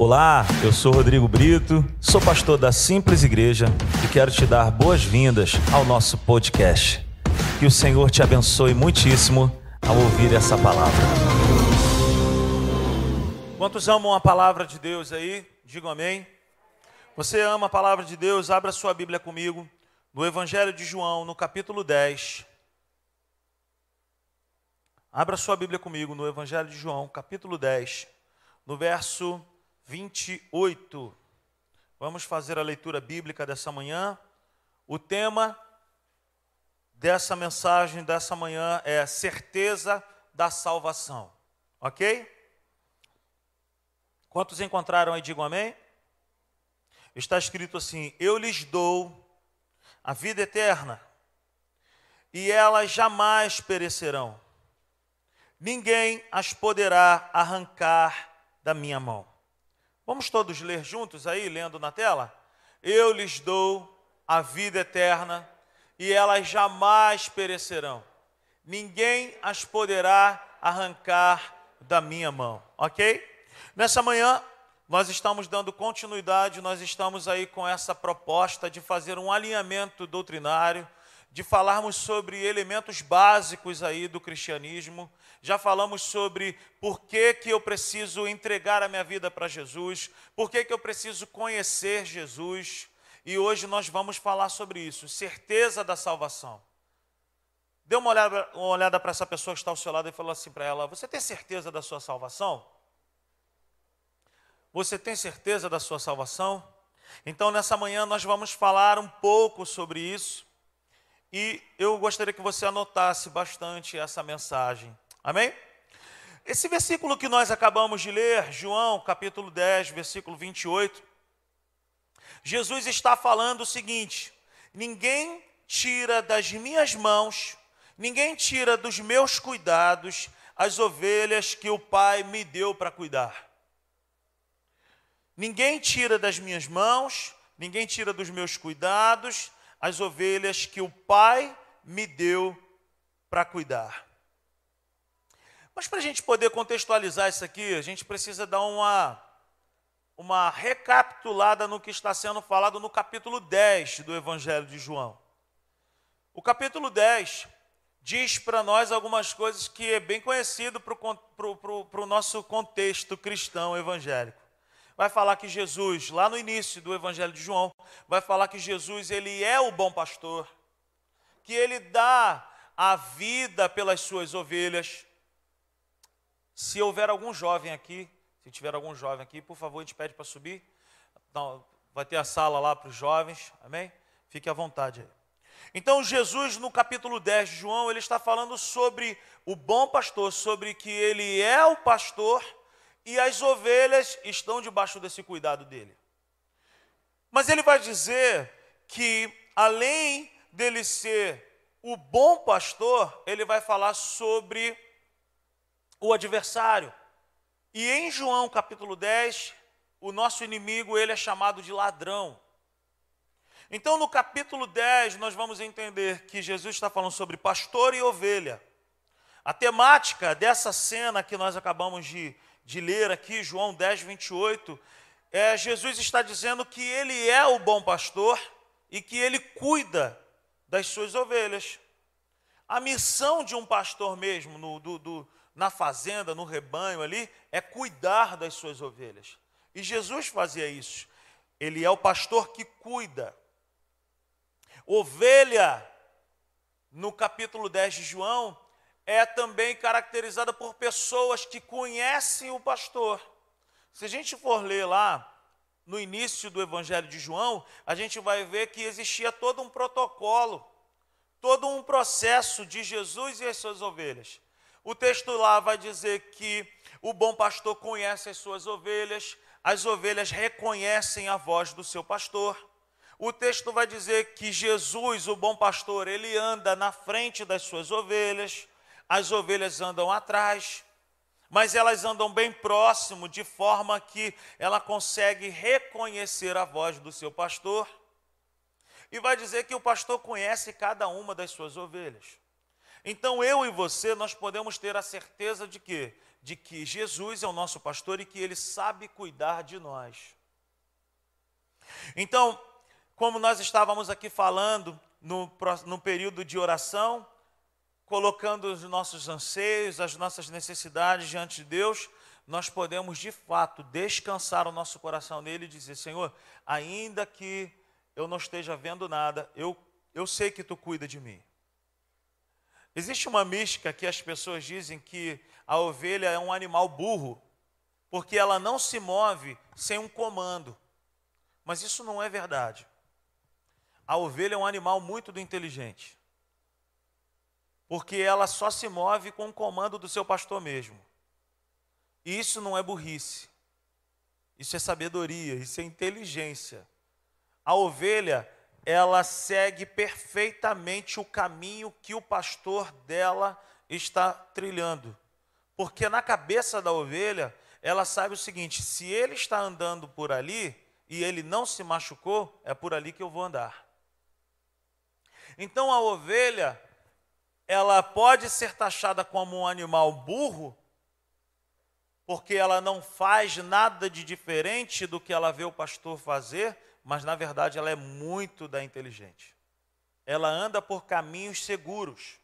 Olá, eu sou Rodrigo Brito, sou pastor da Simples Igreja e quero te dar boas-vindas ao nosso podcast. Que o Senhor te abençoe muitíssimo ao ouvir essa palavra. Quantos amam a palavra de Deus aí? Digam amém. Você ama a palavra de Deus? Abra sua Bíblia comigo no Evangelho de João, no capítulo 10. Abra sua Bíblia comigo no Evangelho de João, capítulo 10, no verso 28. Vamos fazer a leitura bíblica dessa manhã. O tema dessa mensagem dessa manhã é certeza da salvação. Ok? Quantos encontraram aí, digam amém? Está escrito assim: Eu lhes dou a vida eterna, e elas jamais perecerão. Ninguém as poderá arrancar da minha mão. Vamos todos ler juntos aí, lendo na tela? Eu lhes dou a vida eterna e elas jamais perecerão. Ninguém as poderá arrancar da minha mão, ok? Nessa manhã, nós estamos dando continuidade, nós estamos aí com essa proposta de fazer um alinhamento doutrinário, de falarmos sobre elementos básicos aí do cristianismo, já falamos sobre por que, que eu preciso entregar a minha vida para Jesus, por que, que eu preciso conhecer Jesus, e hoje nós vamos falar sobre isso, certeza da salvação. Dê uma olhada, uma olhada para essa pessoa que está ao seu lado e falou assim para ela: Você tem certeza da sua salvação? Você tem certeza da sua salvação? Então, nessa manhã, nós vamos falar um pouco sobre isso. E eu gostaria que você anotasse bastante essa mensagem. Amém? Esse versículo que nós acabamos de ler, João capítulo 10, versículo 28, Jesus está falando o seguinte: ninguém tira das minhas mãos, ninguém tira dos meus cuidados as ovelhas que o Pai me deu para cuidar. Ninguém tira das minhas mãos, ninguém tira dos meus cuidados as ovelhas que o Pai me deu para cuidar. Mas para a gente poder contextualizar isso aqui, a gente precisa dar uma, uma recapitulada no que está sendo falado no capítulo 10 do Evangelho de João. O capítulo 10 diz para nós algumas coisas que é bem conhecido para o nosso contexto cristão evangélico. Vai falar que Jesus, lá no início do Evangelho de João, vai falar que Jesus ele é o bom pastor, que ele dá a vida pelas suas ovelhas, se houver algum jovem aqui, se tiver algum jovem aqui, por favor, a gente pede para subir. Vai ter a sala lá para os jovens, amém? Fique à vontade aí. Então, Jesus, no capítulo 10 de João, ele está falando sobre o bom pastor, sobre que ele é o pastor e as ovelhas estão debaixo desse cuidado dele. Mas ele vai dizer que, além dele ser o bom pastor, ele vai falar sobre o adversário. E em João capítulo 10, o nosso inimigo, ele é chamado de ladrão. Então, no capítulo 10, nós vamos entender que Jesus está falando sobre pastor e ovelha. A temática dessa cena que nós acabamos de, de ler aqui, João 10, 28, é Jesus está dizendo que ele é o bom pastor e que ele cuida das suas ovelhas. A missão de um pastor mesmo, no, do, do, na fazenda, no rebanho ali, é cuidar das suas ovelhas. E Jesus fazia isso. Ele é o pastor que cuida. Ovelha, no capítulo 10 de João, é também caracterizada por pessoas que conhecem o pastor. Se a gente for ler lá, no início do Evangelho de João, a gente vai ver que existia todo um protocolo, todo um processo de Jesus e as suas ovelhas. O texto lá vai dizer que o bom pastor conhece as suas ovelhas, as ovelhas reconhecem a voz do seu pastor. O texto vai dizer que Jesus, o bom pastor, ele anda na frente das suas ovelhas, as ovelhas andam atrás, mas elas andam bem próximo, de forma que ela consegue reconhecer a voz do seu pastor. E vai dizer que o pastor conhece cada uma das suas ovelhas. Então eu e você, nós podemos ter a certeza de que de que Jesus é o nosso pastor e que ele sabe cuidar de nós. Então, como nós estávamos aqui falando no, no período de oração, colocando os nossos anseios, as nossas necessidades diante de Deus, nós podemos de fato descansar o nosso coração nele e dizer: Senhor, ainda que eu não esteja vendo nada, eu, eu sei que tu cuida de mim. Existe uma mística que as pessoas dizem que a ovelha é um animal burro, porque ela não se move sem um comando. Mas isso não é verdade. A ovelha é um animal muito inteligente, porque ela só se move com o comando do seu pastor mesmo. E isso não é burrice, isso é sabedoria, isso é inteligência. A ovelha, ela segue perfeitamente o caminho que o pastor dela está trilhando. Porque na cabeça da ovelha, ela sabe o seguinte: se ele está andando por ali e ele não se machucou, é por ali que eu vou andar. Então a ovelha, ela pode ser taxada como um animal burro, porque ela não faz nada de diferente do que ela vê o pastor fazer, mas na verdade ela é muito da inteligente. Ela anda por caminhos seguros.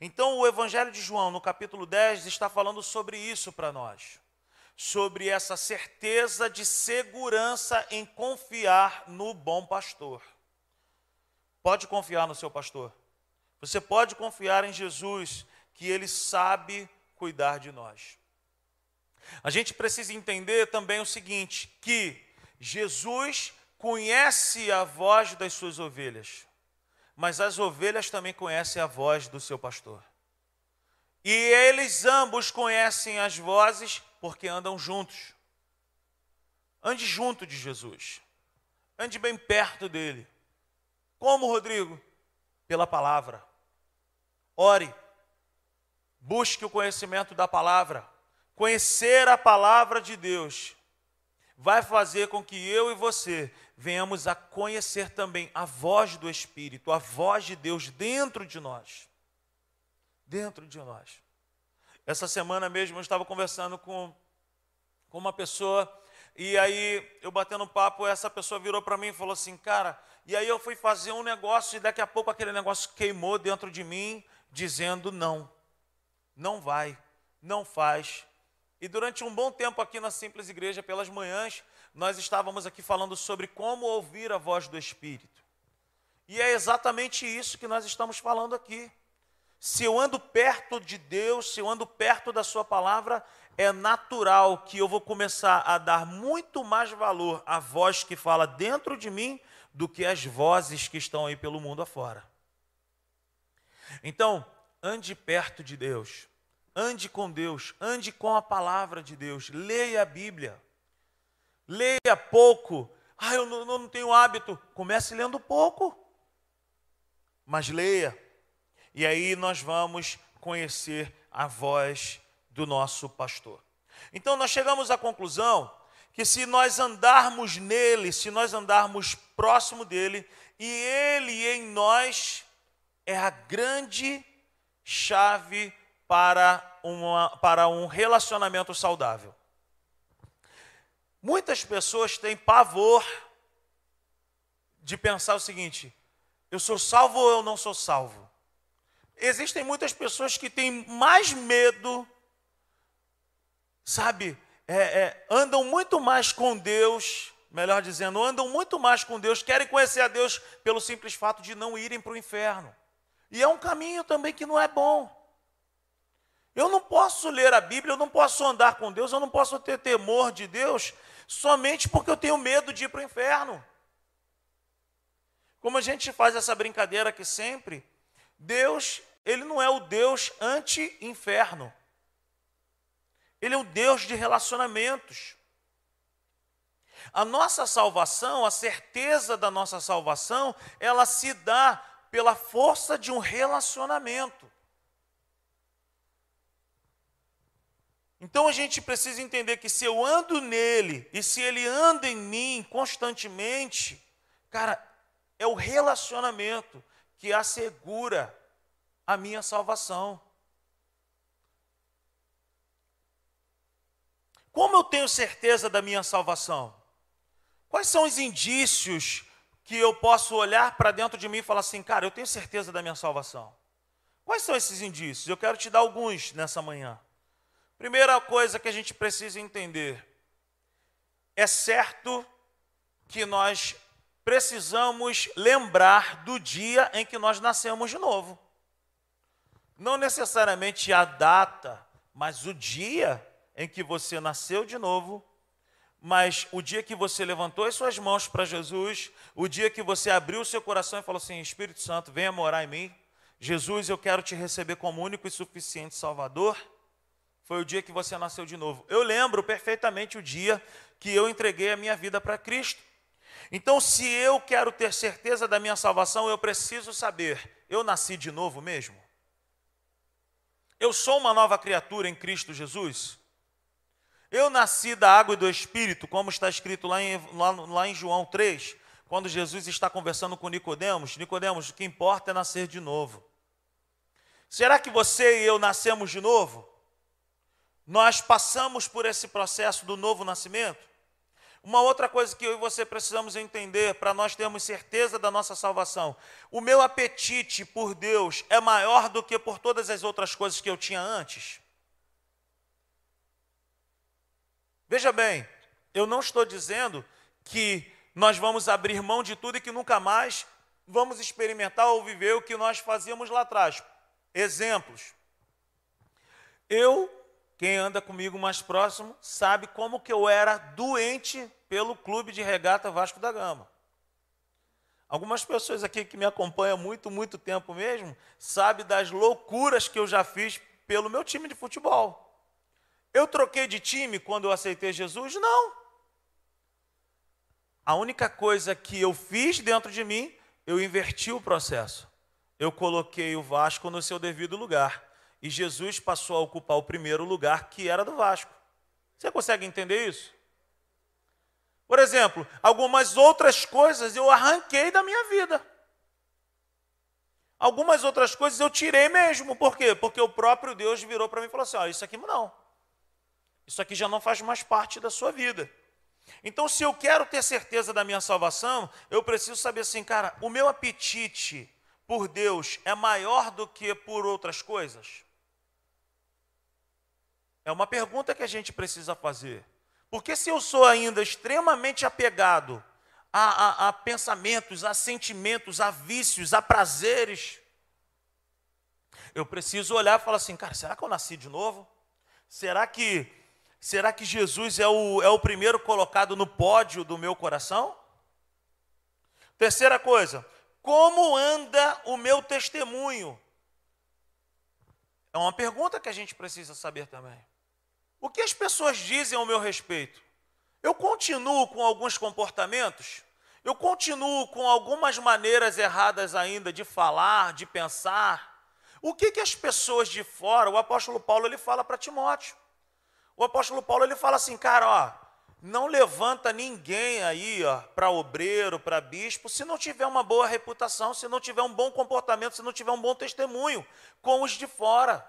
Então o Evangelho de João, no capítulo 10, está falando sobre isso para nós. Sobre essa certeza de segurança em confiar no bom pastor. Pode confiar no seu pastor. Você pode confiar em Jesus, que ele sabe cuidar de nós. A gente precisa entender também o seguinte: que Jesus conhece a voz das suas ovelhas, mas as ovelhas também conhecem a voz do seu pastor. E eles ambos conhecem as vozes porque andam juntos. Ande junto de Jesus. Ande bem perto dele. Como, Rodrigo? Pela palavra. Ore. Busque o conhecimento da palavra. Conhecer a palavra de Deus vai fazer com que eu e você venhamos a conhecer também a voz do Espírito, a voz de Deus dentro de nós. Dentro de nós. Essa semana mesmo eu estava conversando com, com uma pessoa, e aí eu batendo papo, essa pessoa virou para mim e falou assim: Cara, e aí eu fui fazer um negócio, e daqui a pouco aquele negócio queimou dentro de mim, dizendo: Não, não vai, não faz, e durante um bom tempo aqui na Simples Igreja, pelas manhãs, nós estávamos aqui falando sobre como ouvir a voz do Espírito. E é exatamente isso que nós estamos falando aqui. Se eu ando perto de Deus, se eu ando perto da Sua palavra, é natural que eu vou começar a dar muito mais valor à voz que fala dentro de mim do que às vozes que estão aí pelo mundo afora. Então, ande perto de Deus. Ande com Deus, ande com a palavra de Deus, leia a Bíblia. Leia pouco. Ah, eu não, não tenho hábito. Comece lendo pouco. Mas leia. E aí nós vamos conhecer a voz do nosso pastor. Então nós chegamos à conclusão que se nós andarmos nele, se nós andarmos próximo dele, e ele em nós, é a grande chave para, uma, para um relacionamento saudável. Muitas pessoas têm pavor de pensar o seguinte: eu sou salvo ou eu não sou salvo? Existem muitas pessoas que têm mais medo, sabe, é, é, andam muito mais com Deus, melhor dizendo, andam muito mais com Deus, querem conhecer a Deus pelo simples fato de não irem para o inferno. E é um caminho também que não é bom. Eu não posso ler a Bíblia, eu não posso andar com Deus, eu não posso ter temor de Deus somente porque eu tenho medo de ir para o inferno. Como a gente faz essa brincadeira aqui sempre, Deus, ele não é o Deus anti-inferno. Ele é o Deus de relacionamentos. A nossa salvação, a certeza da nossa salvação, ela se dá pela força de um relacionamento. Então a gente precisa entender que se eu ando nele e se ele anda em mim constantemente, cara, é o relacionamento que assegura a minha salvação. como eu tenho certeza da minha salvação? Quais são os indícios que eu posso olhar para dentro de mim e falar assim, cara, eu tenho certeza da minha salvação? Quais são esses indícios? Eu quero te dar alguns nessa manhã. Primeira coisa que a gente precisa entender: é certo que nós precisamos lembrar do dia em que nós nascemos de novo. Não necessariamente a data, mas o dia em que você nasceu de novo, mas o dia que você levantou as suas mãos para Jesus, o dia que você abriu o seu coração e falou assim: Espírito Santo, venha morar em mim. Jesus, eu quero te receber como único e suficiente Salvador. Foi o dia que você nasceu de novo. Eu lembro perfeitamente o dia que eu entreguei a minha vida para Cristo. Então, se eu quero ter certeza da minha salvação, eu preciso saber: eu nasci de novo mesmo? Eu sou uma nova criatura em Cristo Jesus? Eu nasci da água e do Espírito, como está escrito lá em, lá, lá em João 3, quando Jesus está conversando com Nicodemos. Nicodemos, o que importa é nascer de novo. Será que você e eu nascemos de novo? Nós passamos por esse processo do novo nascimento? Uma outra coisa que eu e você precisamos entender para nós termos certeza da nossa salvação: o meu apetite por Deus é maior do que por todas as outras coisas que eu tinha antes. Veja bem, eu não estou dizendo que nós vamos abrir mão de tudo e que nunca mais vamos experimentar ou viver o que nós fazíamos lá atrás. Exemplos. Eu quem anda comigo mais próximo sabe como que eu era doente pelo clube de regata Vasco da Gama. Algumas pessoas aqui que me acompanham muito, muito tempo mesmo, sabem das loucuras que eu já fiz pelo meu time de futebol. Eu troquei de time quando eu aceitei Jesus? Não. A única coisa que eu fiz dentro de mim, eu inverti o processo. Eu coloquei o Vasco no seu devido lugar e Jesus passou a ocupar o primeiro lugar que era do Vasco. Você consegue entender isso? Por exemplo, algumas outras coisas eu arranquei da minha vida. Algumas outras coisas eu tirei mesmo. Por quê? Porque o próprio Deus virou para mim e falou assim: ó, isso aqui não. Isso aqui já não faz mais parte da sua vida. Então, se eu quero ter certeza da minha salvação, eu preciso saber assim, cara, o meu apetite por Deus é maior do que por outras coisas? É uma pergunta que a gente precisa fazer. Porque se eu sou ainda extremamente apegado a, a, a pensamentos, a sentimentos, a vícios, a prazeres, eu preciso olhar e falar assim, cara, será que eu nasci de novo? Será que será que Jesus é o, é o primeiro colocado no pódio do meu coração? Terceira coisa, como anda o meu testemunho? É uma pergunta que a gente precisa saber também. O que as pessoas dizem ao meu respeito? Eu continuo com alguns comportamentos? Eu continuo com algumas maneiras erradas ainda de falar, de pensar? O que, que as pessoas de fora, o apóstolo Paulo ele fala para Timóteo. O apóstolo Paulo ele fala assim, cara, ó, não levanta ninguém aí, ó, para obreiro, para bispo, se não tiver uma boa reputação, se não tiver um bom comportamento, se não tiver um bom testemunho com os de fora.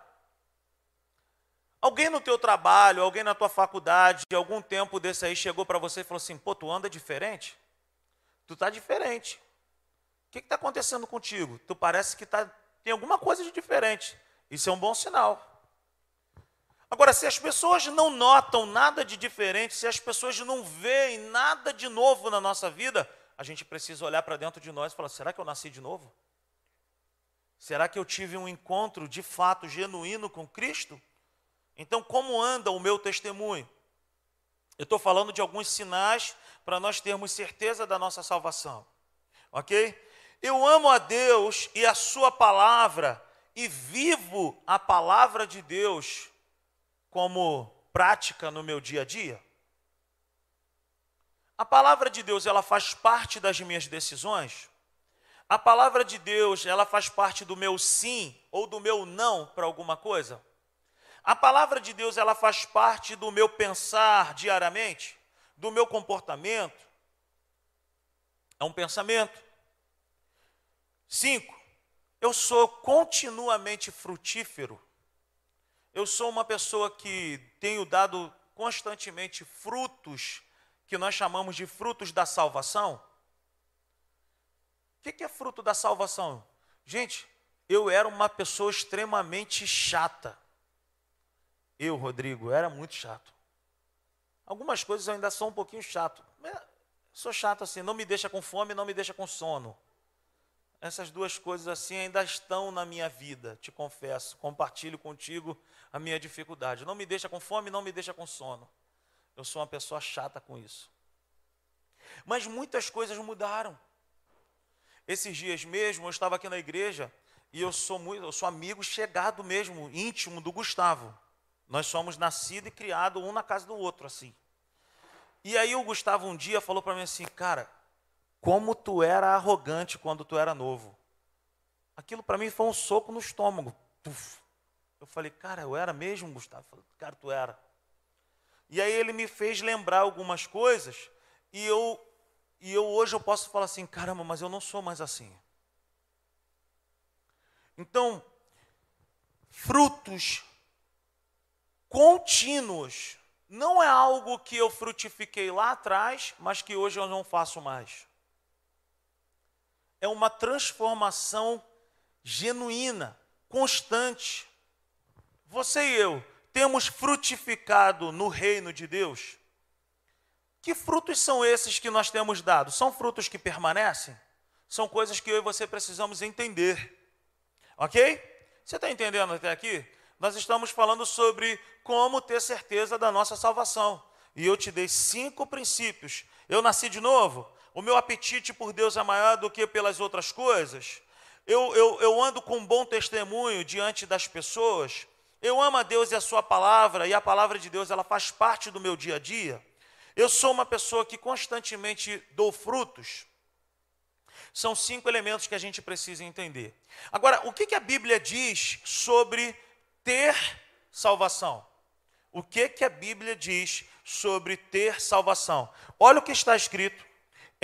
Alguém no teu trabalho, alguém na tua faculdade, algum tempo desse aí chegou para você e falou assim: pô, tu anda diferente? Tu está diferente. O que está acontecendo contigo? Tu parece que tá, tem alguma coisa de diferente. Isso é um bom sinal. Agora, se as pessoas não notam nada de diferente, se as pessoas não veem nada de novo na nossa vida, a gente precisa olhar para dentro de nós e falar: será que eu nasci de novo? Será que eu tive um encontro de fato genuíno com Cristo? Então, como anda o meu testemunho? Eu estou falando de alguns sinais para nós termos certeza da nossa salvação, ok? Eu amo a Deus e a Sua palavra e vivo a palavra de Deus como prática no meu dia a dia. A palavra de Deus, ela faz parte das minhas decisões? A palavra de Deus, ela faz parte do meu sim ou do meu não para alguma coisa? A palavra de Deus, ela faz parte do meu pensar diariamente, do meu comportamento. É um pensamento. Cinco, eu sou continuamente frutífero. Eu sou uma pessoa que tenho dado constantemente frutos que nós chamamos de frutos da salvação? O que é fruto da salvação? Gente, eu era uma pessoa extremamente chata. Eu, Rodrigo, era muito chato. Algumas coisas eu ainda sou um pouquinho chato. Sou chato assim, não me deixa com fome, não me deixa com sono. Essas duas coisas assim ainda estão na minha vida, te confesso. Compartilho contigo a minha dificuldade. Não me deixa com fome, não me deixa com sono. Eu sou uma pessoa chata com isso. Mas muitas coisas mudaram. Esses dias mesmo, eu estava aqui na igreja e eu sou muito, eu sou amigo chegado mesmo, íntimo do Gustavo. Nós somos nascidos e criados um na casa do outro, assim. E aí o Gustavo um dia falou para mim assim, cara, como tu era arrogante quando tu era novo. Aquilo para mim foi um soco no estômago. Puf. Eu falei, cara, eu era mesmo, Gustavo? Falei, cara, tu era. E aí ele me fez lembrar algumas coisas e eu e eu hoje eu posso falar assim, caramba, mas eu não sou mais assim. Então, frutos contínuos não é algo que eu frutifiquei lá atrás, mas que hoje eu não faço mais. É uma transformação genuína, constante. Você e eu temos frutificado no reino de Deus? Que frutos são esses que nós temos dado? São frutos que permanecem? São coisas que eu e você precisamos entender. Ok? Você está entendendo até aqui? Nós estamos falando sobre como ter certeza da nossa salvação. E eu te dei cinco princípios. Eu nasci de novo? O meu apetite por Deus é maior do que pelas outras coisas? Eu, eu, eu ando com bom testemunho diante das pessoas? Eu amo a Deus e a Sua palavra, e a palavra de Deus ela faz parte do meu dia a dia? Eu sou uma pessoa que constantemente dou frutos. São cinco elementos que a gente precisa entender. Agora, o que, que a Bíblia diz sobre ter salvação? O que, que a Bíblia diz sobre ter salvação? Olha o que está escrito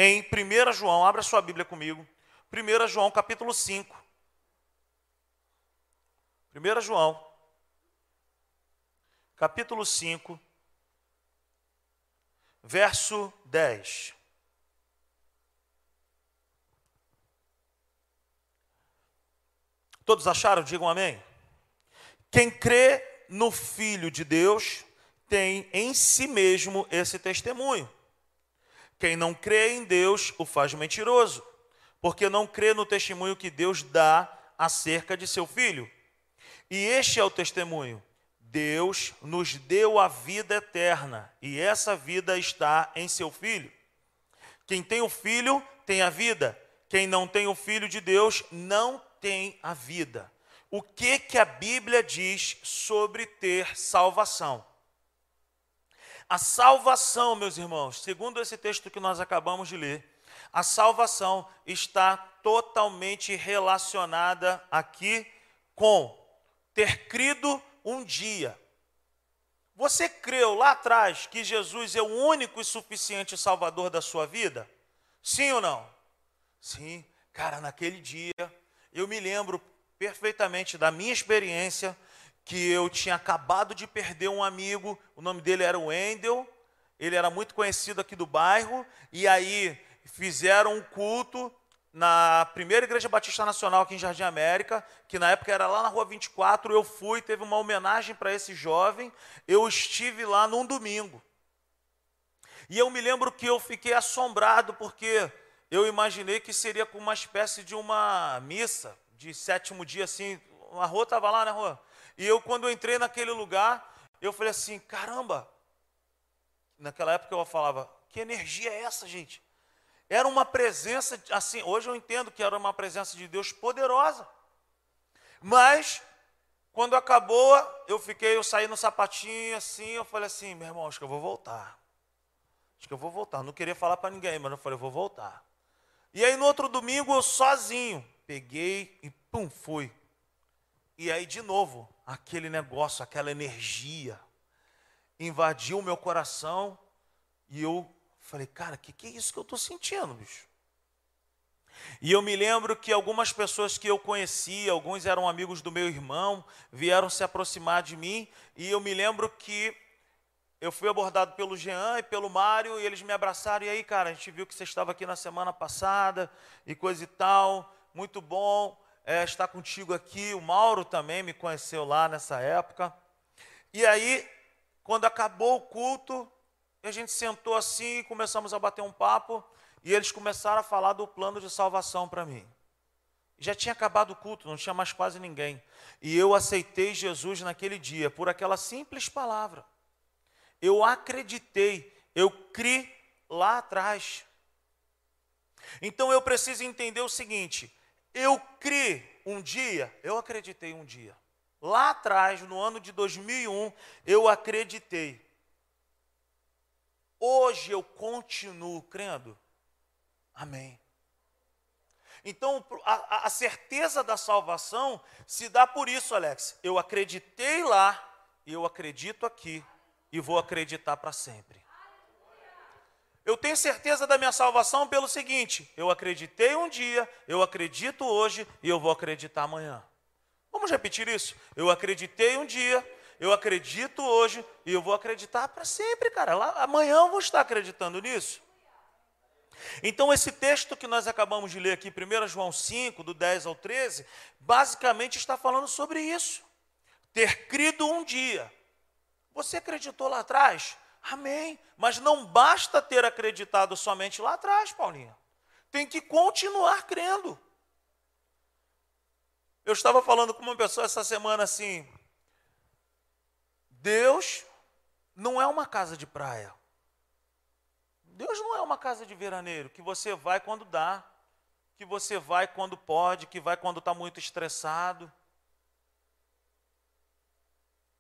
em 1 João, abra sua Bíblia comigo. 1 João capítulo 5. 1 João, capítulo 5, verso 10. Todos acharam? Digam amém. Quem crê no Filho de Deus tem em si mesmo esse testemunho. Quem não crê em Deus o faz mentiroso, porque não crê no testemunho que Deus dá acerca de seu Filho. E este é o testemunho Deus nos deu a vida eterna e essa vida está em seu Filho. Quem tem o Filho tem a vida, quem não tem o Filho de Deus não tem a vida. O que que a Bíblia diz sobre ter salvação? A salvação, meus irmãos, segundo esse texto que nós acabamos de ler, a salvação está totalmente relacionada aqui com ter crido um dia. Você creu lá atrás que Jesus é o único e suficiente Salvador da sua vida? Sim ou não? Sim. Cara, naquele dia, eu me lembro perfeitamente da minha experiência, que eu tinha acabado de perder um amigo, o nome dele era Wendel, ele era muito conhecido aqui do bairro, e aí fizeram um culto na primeira Igreja Batista Nacional aqui em Jardim América, que na época era lá na Rua 24, eu fui, teve uma homenagem para esse jovem, eu estive lá num domingo. E eu me lembro que eu fiquei assombrado, porque eu imaginei que seria com uma espécie de uma missa, de sétimo dia, assim, a rua estava lá, né, rua? E eu, quando eu entrei naquele lugar, eu falei assim, caramba, naquela época eu falava, que energia é essa, gente? Era uma presença, assim, hoje eu entendo que era uma presença de Deus poderosa. Mas, quando acabou, eu fiquei, eu saí no sapatinho assim, eu falei assim, meu irmão, acho que eu vou voltar. Acho que eu vou voltar. Não queria falar para ninguém, mas eu falei, eu vou voltar. E aí no outro domingo, eu sozinho, peguei e pum, fui. E aí, de novo, aquele negócio, aquela energia invadiu o meu coração e eu Falei, cara, o que, que é isso que eu estou sentindo, bicho? E eu me lembro que algumas pessoas que eu conhecia, alguns eram amigos do meu irmão, vieram se aproximar de mim, e eu me lembro que eu fui abordado pelo Jean e pelo Mário e eles me abraçaram. E aí, cara, a gente viu que você estava aqui na semana passada e coisa e tal. Muito bom é, estar contigo aqui. O Mauro também me conheceu lá nessa época. E aí, quando acabou o culto, a gente sentou assim e começamos a bater um papo. E eles começaram a falar do plano de salvação para mim. Já tinha acabado o culto, não tinha mais quase ninguém. E eu aceitei Jesus naquele dia por aquela simples palavra eu acreditei, eu criei lá atrás. Então eu preciso entender o seguinte: eu criei um dia, eu acreditei um dia. Lá atrás, no ano de 2001, eu acreditei. Hoje eu continuo crendo. Amém. Então, a, a, certeza da salvação se dá por isso, Alex. Eu acreditei lá eu acredito aqui e vou acreditar para sempre. Eu tenho certeza da minha salvação pelo seguinte: eu acreditei um dia, eu acredito hoje e eu vou acreditar amanhã. Vamos repetir isso? Eu acreditei um dia, eu acredito hoje e eu vou acreditar para sempre, cara. Lá, amanhã eu vou estar acreditando nisso. Então, esse texto que nós acabamos de ler aqui, 1 João 5, do 10 ao 13, basicamente está falando sobre isso. Ter crido um dia, você acreditou lá atrás? Amém. Mas não basta ter acreditado somente lá atrás, Paulinha. Tem que continuar crendo. Eu estava falando com uma pessoa essa semana assim: Deus não é uma casa de praia. Deus não é uma casa de veraneiro que você vai quando dá, que você vai quando pode, que vai quando está muito estressado.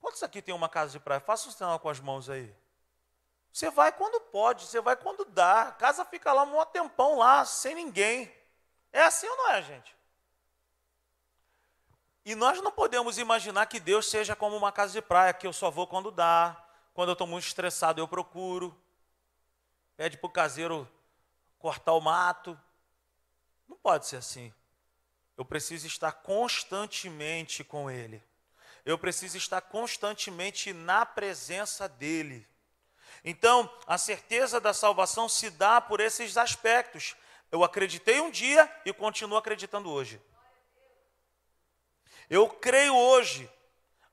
Quantos aqui tem uma casa de praia? Faça um sinal com as mãos aí. Você vai quando pode, você vai quando dá. A casa fica lá um tempão lá, sem ninguém. É assim ou não é, gente? E nós não podemos imaginar que Deus seja como uma casa de praia, que eu só vou quando dá. Quando eu estou muito estressado, eu procuro. Pede para o caseiro cortar o mato. Não pode ser assim. Eu preciso estar constantemente com Ele eu preciso estar constantemente na presença dEle. Então, a certeza da salvação se dá por esses aspectos. Eu acreditei um dia e continuo acreditando hoje. Eu creio hoje.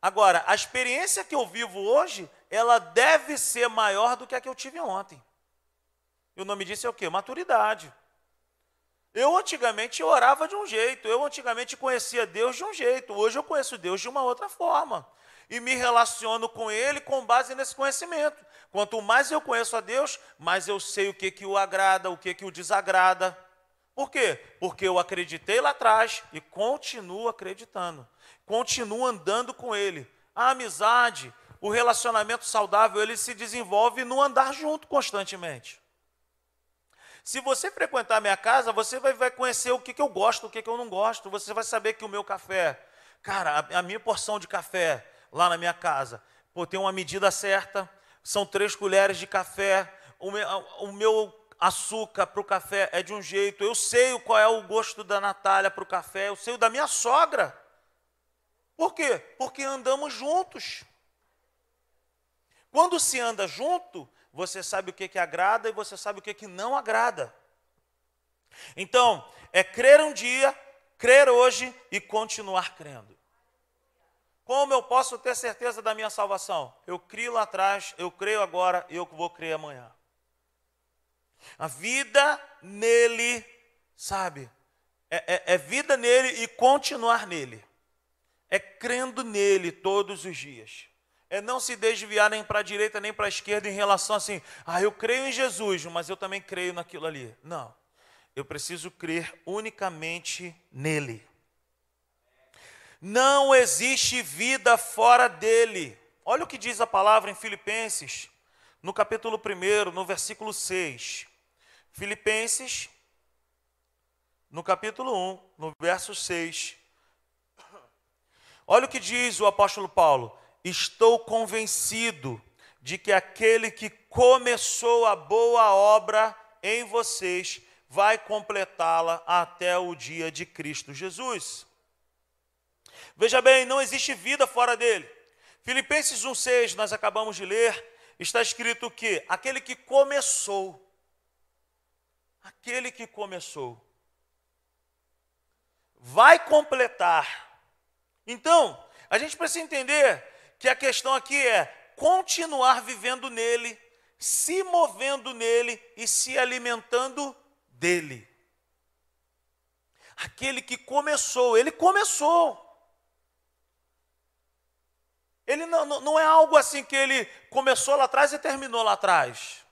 Agora, a experiência que eu vivo hoje, ela deve ser maior do que a que eu tive ontem. E o nome disso é o quê? Maturidade. Eu antigamente orava de um jeito, eu antigamente conhecia Deus de um jeito, hoje eu conheço Deus de uma outra forma. E me relaciono com Ele com base nesse conhecimento. Quanto mais eu conheço a Deus, mais eu sei o que, que o agrada, o que, que o desagrada. Por quê? Porque eu acreditei lá atrás e continuo acreditando. Continuo andando com Ele. A amizade, o relacionamento saudável, ele se desenvolve no andar junto constantemente. Se você frequentar a minha casa, você vai, vai conhecer o que, que eu gosto, o que, que eu não gosto. Você vai saber que o meu café, cara, a, a minha porção de café lá na minha casa, pô, tem uma medida certa, são três colheres de café, o meu, o meu açúcar para o café é de um jeito, eu sei qual é o gosto da Natália para o café, eu sei o da minha sogra. Por quê? Porque andamos juntos. Quando se anda junto, você sabe o que, que agrada e você sabe o que, que não agrada. Então, é crer um dia, crer hoje e continuar crendo. Como eu posso ter certeza da minha salvação? Eu crio lá atrás, eu creio agora e eu vou crer amanhã. A vida nele, sabe? É, é, é vida nele e continuar nele. É crendo nele todos os dias é não se desviar nem para a direita nem para a esquerda em relação assim, ah, eu creio em Jesus, mas eu também creio naquilo ali. Não. Eu preciso crer unicamente nele. Não existe vida fora dele. Olha o que diz a palavra em Filipenses, no capítulo 1, no versículo 6. Filipenses, no capítulo 1, no verso 6. Olha o que diz o apóstolo Paulo: Estou convencido de que aquele que começou a boa obra em vocês vai completá-la até o dia de Cristo Jesus. Veja bem, não existe vida fora dele. Filipenses 1,6, nós acabamos de ler, está escrito que aquele que começou, aquele que começou, vai completar. Então, a gente precisa entender que a questão aqui é continuar vivendo nele, se movendo nele e se alimentando dele. Aquele que começou, ele começou. Ele não, não é algo assim que ele começou lá atrás e terminou lá atrás.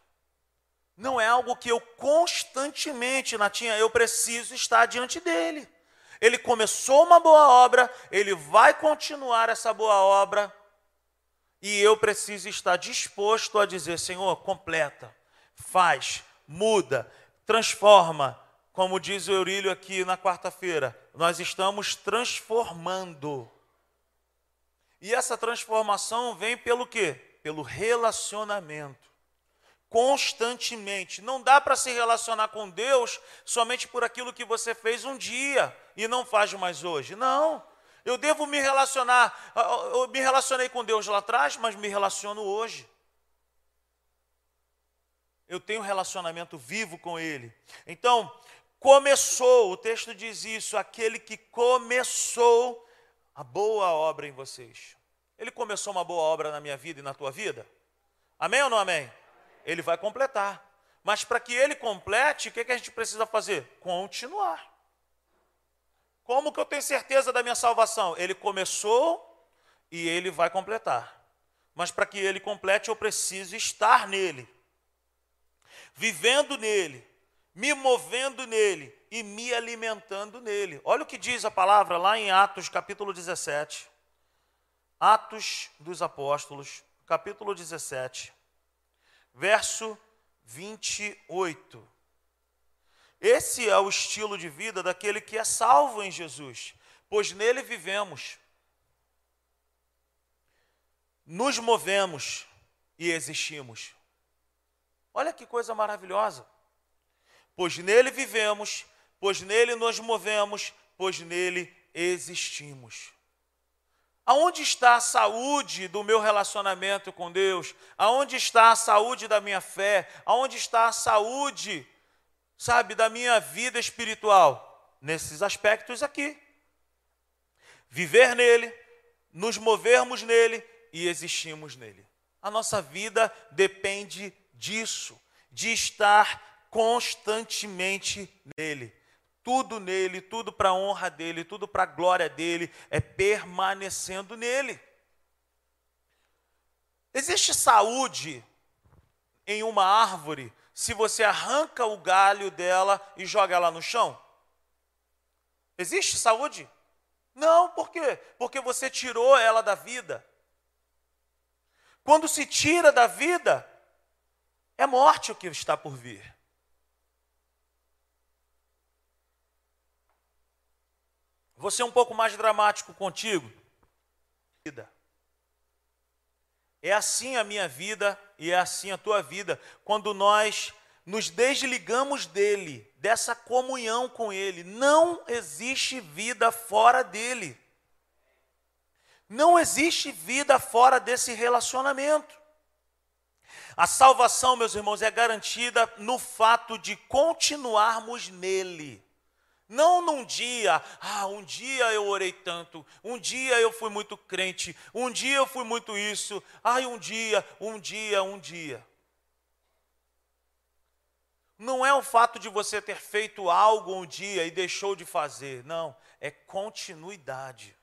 Não é algo que eu constantemente, Natinha, eu preciso estar diante dele. Ele começou uma boa obra, ele vai continuar essa boa obra, e eu preciso estar disposto a dizer: Senhor, completa, faz, muda, transforma. Como diz o Eurílio aqui na quarta-feira, nós estamos transformando. E essa transformação vem pelo quê? Pelo relacionamento. Constantemente. Não dá para se relacionar com Deus somente por aquilo que você fez um dia e não faz mais hoje. Não. Eu devo me relacionar. Eu me relacionei com Deus lá atrás, mas me relaciono hoje. Eu tenho um relacionamento vivo com Ele. Então, começou, o texto diz isso, aquele que começou a boa obra em vocês. Ele começou uma boa obra na minha vida e na tua vida? Amém ou não amém? Ele vai completar. Mas para que ele complete, o que, que a gente precisa fazer? Continuar. Como que eu tenho certeza da minha salvação? Ele começou e ele vai completar. Mas para que ele complete, eu preciso estar nele, vivendo nele, me movendo nele, e me alimentando nele. Olha o que diz a palavra lá em Atos, capítulo 17. Atos dos Apóstolos, capítulo 17, verso 28. Esse é o estilo de vida daquele que é salvo em Jesus, pois nele vivemos, nos movemos e existimos. Olha que coisa maravilhosa. Pois nele vivemos, pois nele nos movemos, pois nele existimos. Aonde está a saúde do meu relacionamento com Deus? Aonde está a saúde da minha fé? Aonde está a saúde, sabe, da minha vida espiritual? Nesses aspectos aqui. Viver nele, nos movermos nele e existimos nele. A nossa vida depende disso, de estar constantemente nele tudo nele, tudo para a honra dele, tudo para a glória dele, é permanecendo nele. Existe saúde em uma árvore se você arranca o galho dela e joga ela no chão? Existe saúde? Não, por quê? Porque você tirou ela da vida. Quando se tira da vida, é morte o que está por vir. Vou ser um pouco mais dramático contigo. É assim a minha vida e é assim a tua vida, quando nós nos desligamos dele, dessa comunhão com ele. Não existe vida fora dele. Não existe vida fora desse relacionamento. A salvação, meus irmãos, é garantida no fato de continuarmos nele. Não num dia, ah, um dia eu orei tanto, um dia eu fui muito crente, um dia eu fui muito isso, ai, um dia, um dia, um dia. Não é o fato de você ter feito algo um dia e deixou de fazer, não, é continuidade.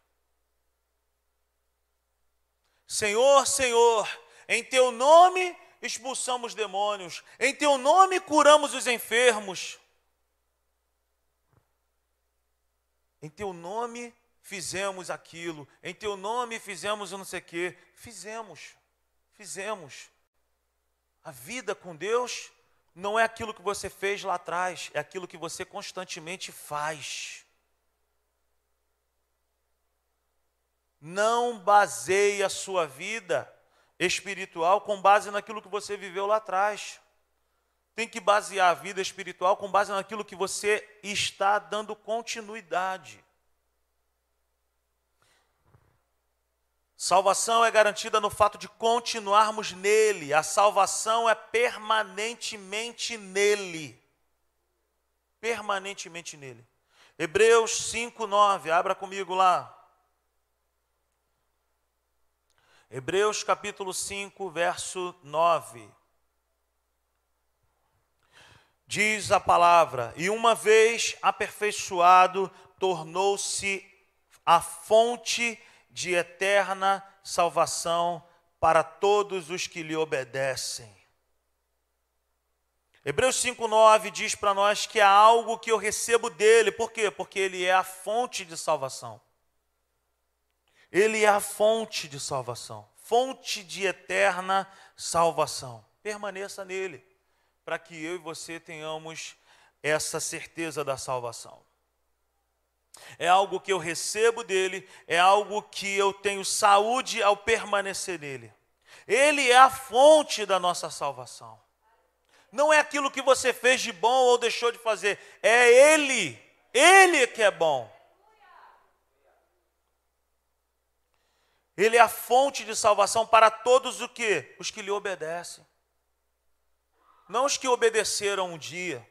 Senhor, Senhor, em teu nome expulsamos demônios, em teu nome curamos os enfermos. Em teu nome fizemos aquilo, em teu nome fizemos não sei o quê. Fizemos, fizemos. A vida com Deus não é aquilo que você fez lá atrás, é aquilo que você constantemente faz. Não baseie a sua vida espiritual com base naquilo que você viveu lá atrás tem que basear a vida espiritual com base naquilo que você está dando continuidade. Salvação é garantida no fato de continuarmos nele. A salvação é permanentemente nele. Permanentemente nele. Hebreus 5, 9. Abra comigo lá. Hebreus capítulo 5, verso 9. Diz a palavra: E uma vez aperfeiçoado, tornou-se a fonte de eterna salvação para todos os que lhe obedecem. Hebreus 5,9 diz para nós que há algo que eu recebo dele, por quê? Porque ele é a fonte de salvação. Ele é a fonte de salvação, fonte de eterna salvação. Permaneça nele, para que eu e você tenhamos essa certeza da salvação é algo que eu recebo dele, é algo que eu tenho saúde ao permanecer nele. Ele é a fonte da nossa salvação. Não é aquilo que você fez de bom ou deixou de fazer, é ele. Ele que é bom. Ele é a fonte de salvação para todos o que? Os que lhe obedecem. Não os que obedeceram um dia.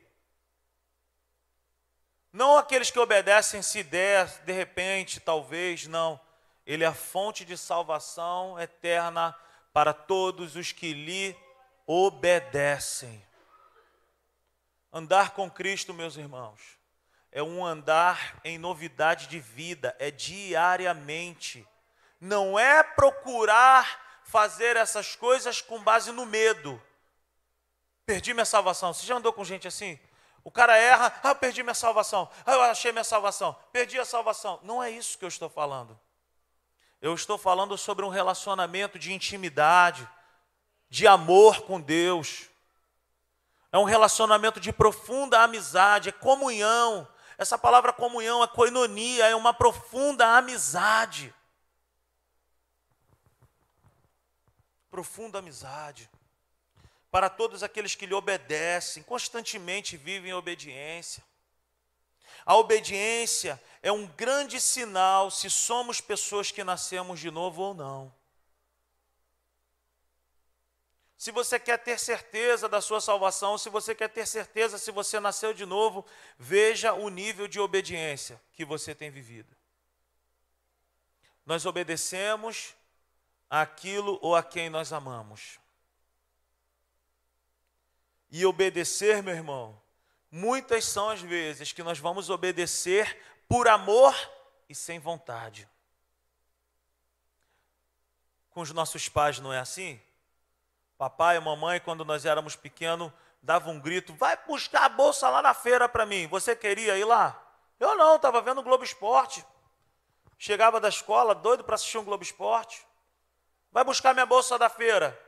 Não aqueles que obedecem se der, de repente, talvez, não. Ele é a fonte de salvação eterna para todos os que lhe obedecem. Andar com Cristo, meus irmãos, é um andar em novidade de vida, é diariamente. Não é procurar fazer essas coisas com base no medo. Perdi minha salvação. Você já andou com gente assim? O cara erra, ah, perdi minha salvação, ah, eu achei minha salvação, perdi a salvação. Não é isso que eu estou falando. Eu estou falando sobre um relacionamento de intimidade, de amor com Deus. É um relacionamento de profunda amizade, é comunhão. Essa palavra comunhão é koinonia, é uma profunda amizade. Profunda amizade para todos aqueles que lhe obedecem, constantemente vivem em obediência. A obediência é um grande sinal se somos pessoas que nascemos de novo ou não. Se você quer ter certeza da sua salvação, se você quer ter certeza se você nasceu de novo, veja o nível de obediência que você tem vivido. Nós obedecemos aquilo ou a quem nós amamos e obedecer, meu irmão, muitas são as vezes que nós vamos obedecer por amor e sem vontade. Com os nossos pais não é assim? Papai e mamãe, quando nós éramos pequenos, davam um grito: vai buscar a bolsa lá na feira para mim. Você queria ir lá? Eu não, estava vendo o Globo Esporte. Chegava da escola, doido para assistir um Globo Esporte. Vai buscar minha bolsa da feira.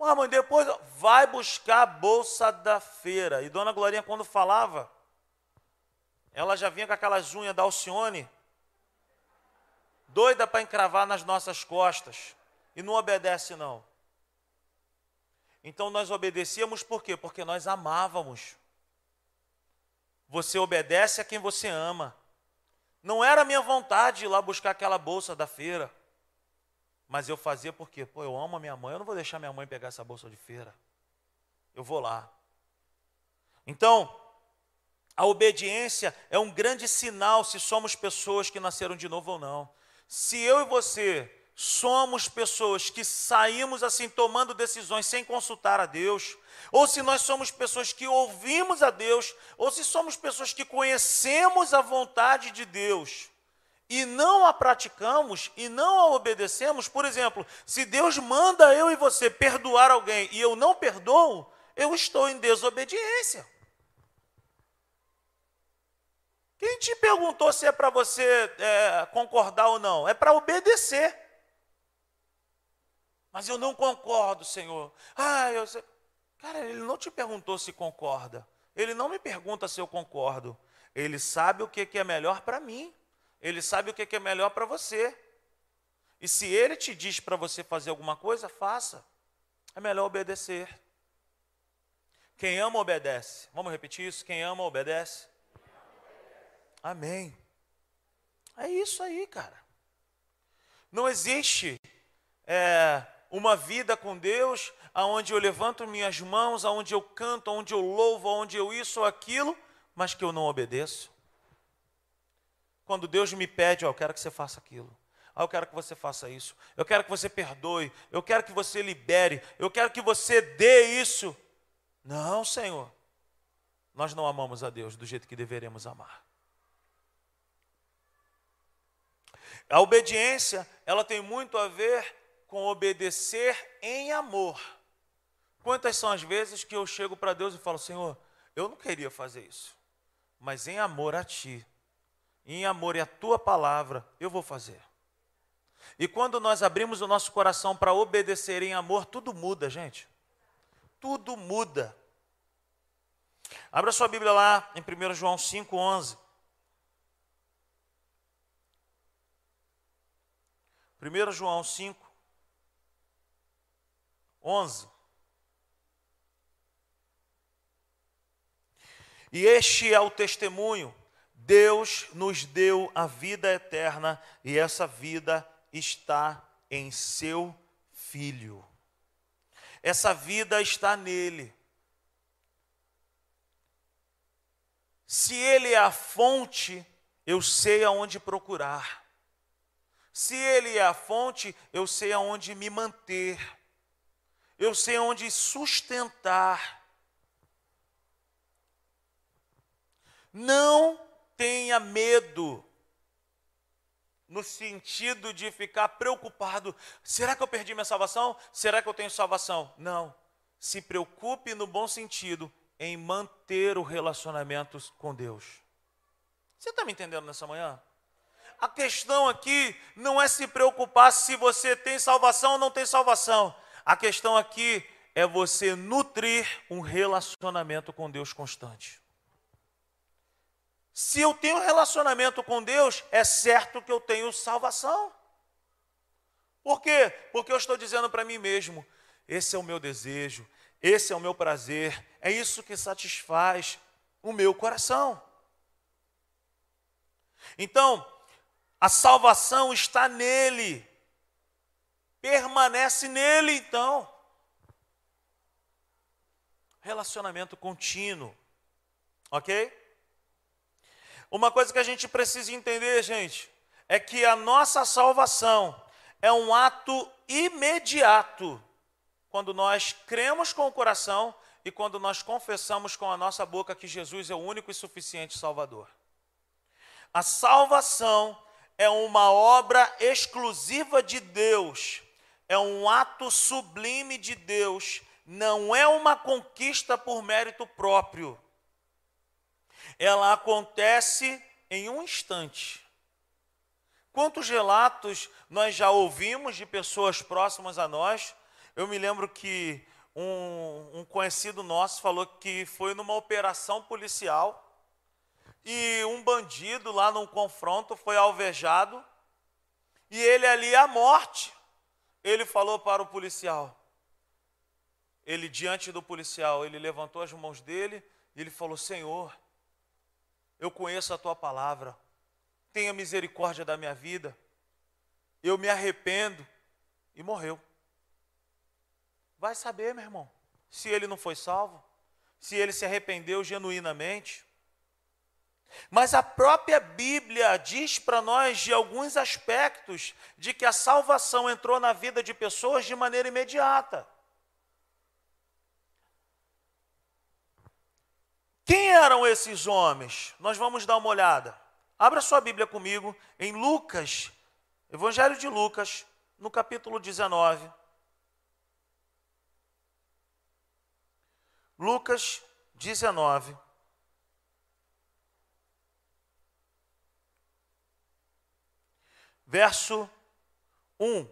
Mamãe, depois vai buscar a bolsa da feira. E Dona Glorinha, quando falava, ela já vinha com aquelas unhas da Alcione, doida para encravar nas nossas costas. E não obedece, não. Então nós obedecíamos por quê? Porque nós amávamos. Você obedece a quem você ama. Não era minha vontade ir lá buscar aquela bolsa da feira. Mas eu fazia porque, pô, eu amo a minha mãe, eu não vou deixar minha mãe pegar essa bolsa de feira. Eu vou lá. Então, a obediência é um grande sinal se somos pessoas que nasceram de novo ou não. Se eu e você somos pessoas que saímos assim tomando decisões sem consultar a Deus, ou se nós somos pessoas que ouvimos a Deus, ou se somos pessoas que conhecemos a vontade de Deus, e não a praticamos e não a obedecemos, por exemplo, se Deus manda eu e você perdoar alguém e eu não perdoo, eu estou em desobediência. Quem te perguntou se é para você é, concordar ou não? É para obedecer. Mas eu não concordo, Senhor. Ah, eu sei. Cara, ele não te perguntou se concorda. Ele não me pergunta se eu concordo. Ele sabe o que é melhor para mim. Ele sabe o que é melhor para você. E se ele te diz para você fazer alguma coisa, faça. É melhor obedecer. Quem ama, obedece. Vamos repetir isso? Quem ama, obedece. Amém. É isso aí, cara. Não existe é, uma vida com Deus aonde eu levanto minhas mãos, aonde eu canto, aonde eu louvo, aonde eu isso ou aquilo, mas que eu não obedeço. Quando Deus me pede, ó, eu quero que você faça aquilo. Ah, eu quero que você faça isso. Eu quero que você perdoe. Eu quero que você libere. Eu quero que você dê isso. Não, Senhor. Nós não amamos a Deus do jeito que deveremos amar. A obediência, ela tem muito a ver com obedecer em amor. Quantas são as vezes que eu chego para Deus e falo, Senhor, eu não queria fazer isso, mas em amor a Ti, em amor e a Tua palavra, eu vou fazer. E quando nós abrimos o nosso coração para obedecer em amor, tudo muda, gente. Tudo muda. Abra sua Bíblia lá em 1 João 5,11. 1 João 5, 11. E este é o testemunho: Deus nos deu a vida eterna, e essa vida está em seu Filho. Essa vida está nele. Se ele é a fonte, eu sei aonde procurar. Se ele é a fonte, eu sei aonde me manter. Eu sei aonde sustentar. Não tenha medo no sentido de ficar preocupado: será que eu perdi minha salvação? Será que eu tenho salvação? Não. Se preocupe no bom sentido em manter o relacionamento com Deus. Você está me entendendo nessa manhã? A questão aqui não é se preocupar se você tem salvação ou não tem salvação. A questão aqui é você nutrir um relacionamento com Deus constante. Se eu tenho relacionamento com Deus, é certo que eu tenho salvação. Por quê? Porque eu estou dizendo para mim mesmo: esse é o meu desejo, esse é o meu prazer, é isso que satisfaz o meu coração. Então, a salvação está nele, permanece nele, então. Relacionamento contínuo, ok? Uma coisa que a gente precisa entender, gente, é que a nossa salvação é um ato imediato quando nós cremos com o coração e quando nós confessamos com a nossa boca que Jesus é o único e suficiente Salvador. A salvação é uma obra exclusiva de Deus, é um ato sublime de Deus, não é uma conquista por mérito próprio. Ela acontece em um instante. Quantos relatos nós já ouvimos de pessoas próximas a nós eu me lembro que um, um conhecido nosso falou que foi numa operação policial e um bandido lá num confronto foi alvejado e ele ali à morte. Ele falou para o policial. Ele diante do policial, ele levantou as mãos dele e ele falou: "Senhor, eu conheço a tua palavra. Tenha misericórdia da minha vida. Eu me arrependo." E morreu. Vai saber, meu irmão, se ele não foi salvo, se ele se arrependeu genuinamente. Mas a própria Bíblia diz para nós de alguns aspectos de que a salvação entrou na vida de pessoas de maneira imediata. Quem eram esses homens? Nós vamos dar uma olhada. Abra sua Bíblia comigo em Lucas, Evangelho de Lucas, no capítulo 19. Lucas 19. Verso 1.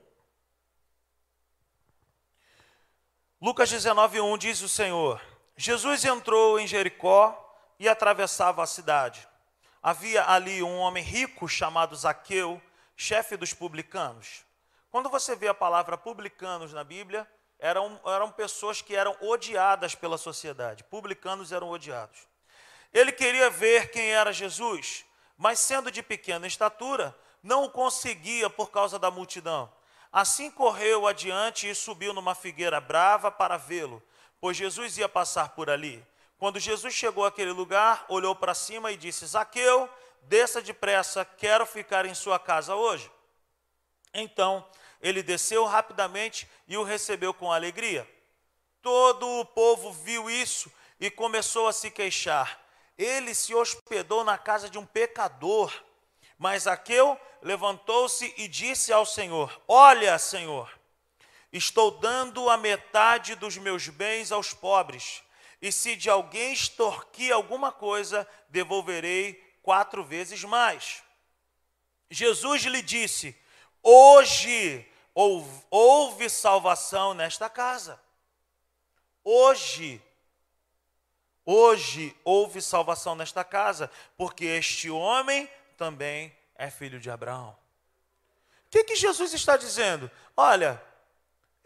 Lucas 19, 1 diz o Senhor: Jesus entrou em Jericó e atravessava a cidade. Havia ali um homem rico chamado Zaqueu, chefe dos publicanos. Quando você vê a palavra publicanos na Bíblia, eram, eram pessoas que eram odiadas pela sociedade, publicanos eram odiados. Ele queria ver quem era Jesus, mas sendo de pequena estatura, não conseguia por causa da multidão. Assim correu adiante e subiu numa figueira brava para vê-lo, pois Jesus ia passar por ali. Quando Jesus chegou àquele lugar, olhou para cima e disse: Zaqueu, desça depressa, quero ficar em sua casa hoje. Então ele desceu rapidamente e o recebeu com alegria. Todo o povo viu isso e começou a se queixar. Ele se hospedou na casa de um pecador. Mas Zaqueu levantou-se e disse ao Senhor: Olha, Senhor, estou dando a metade dos meus bens aos pobres, e se de alguém extorquir alguma coisa, devolverei quatro vezes mais. Jesus lhe disse: Hoje houve, salvação nesta casa. Hoje, hoje houve salvação nesta casa, porque este homem também é filho de Abraão. O que, que Jesus está dizendo? Olha,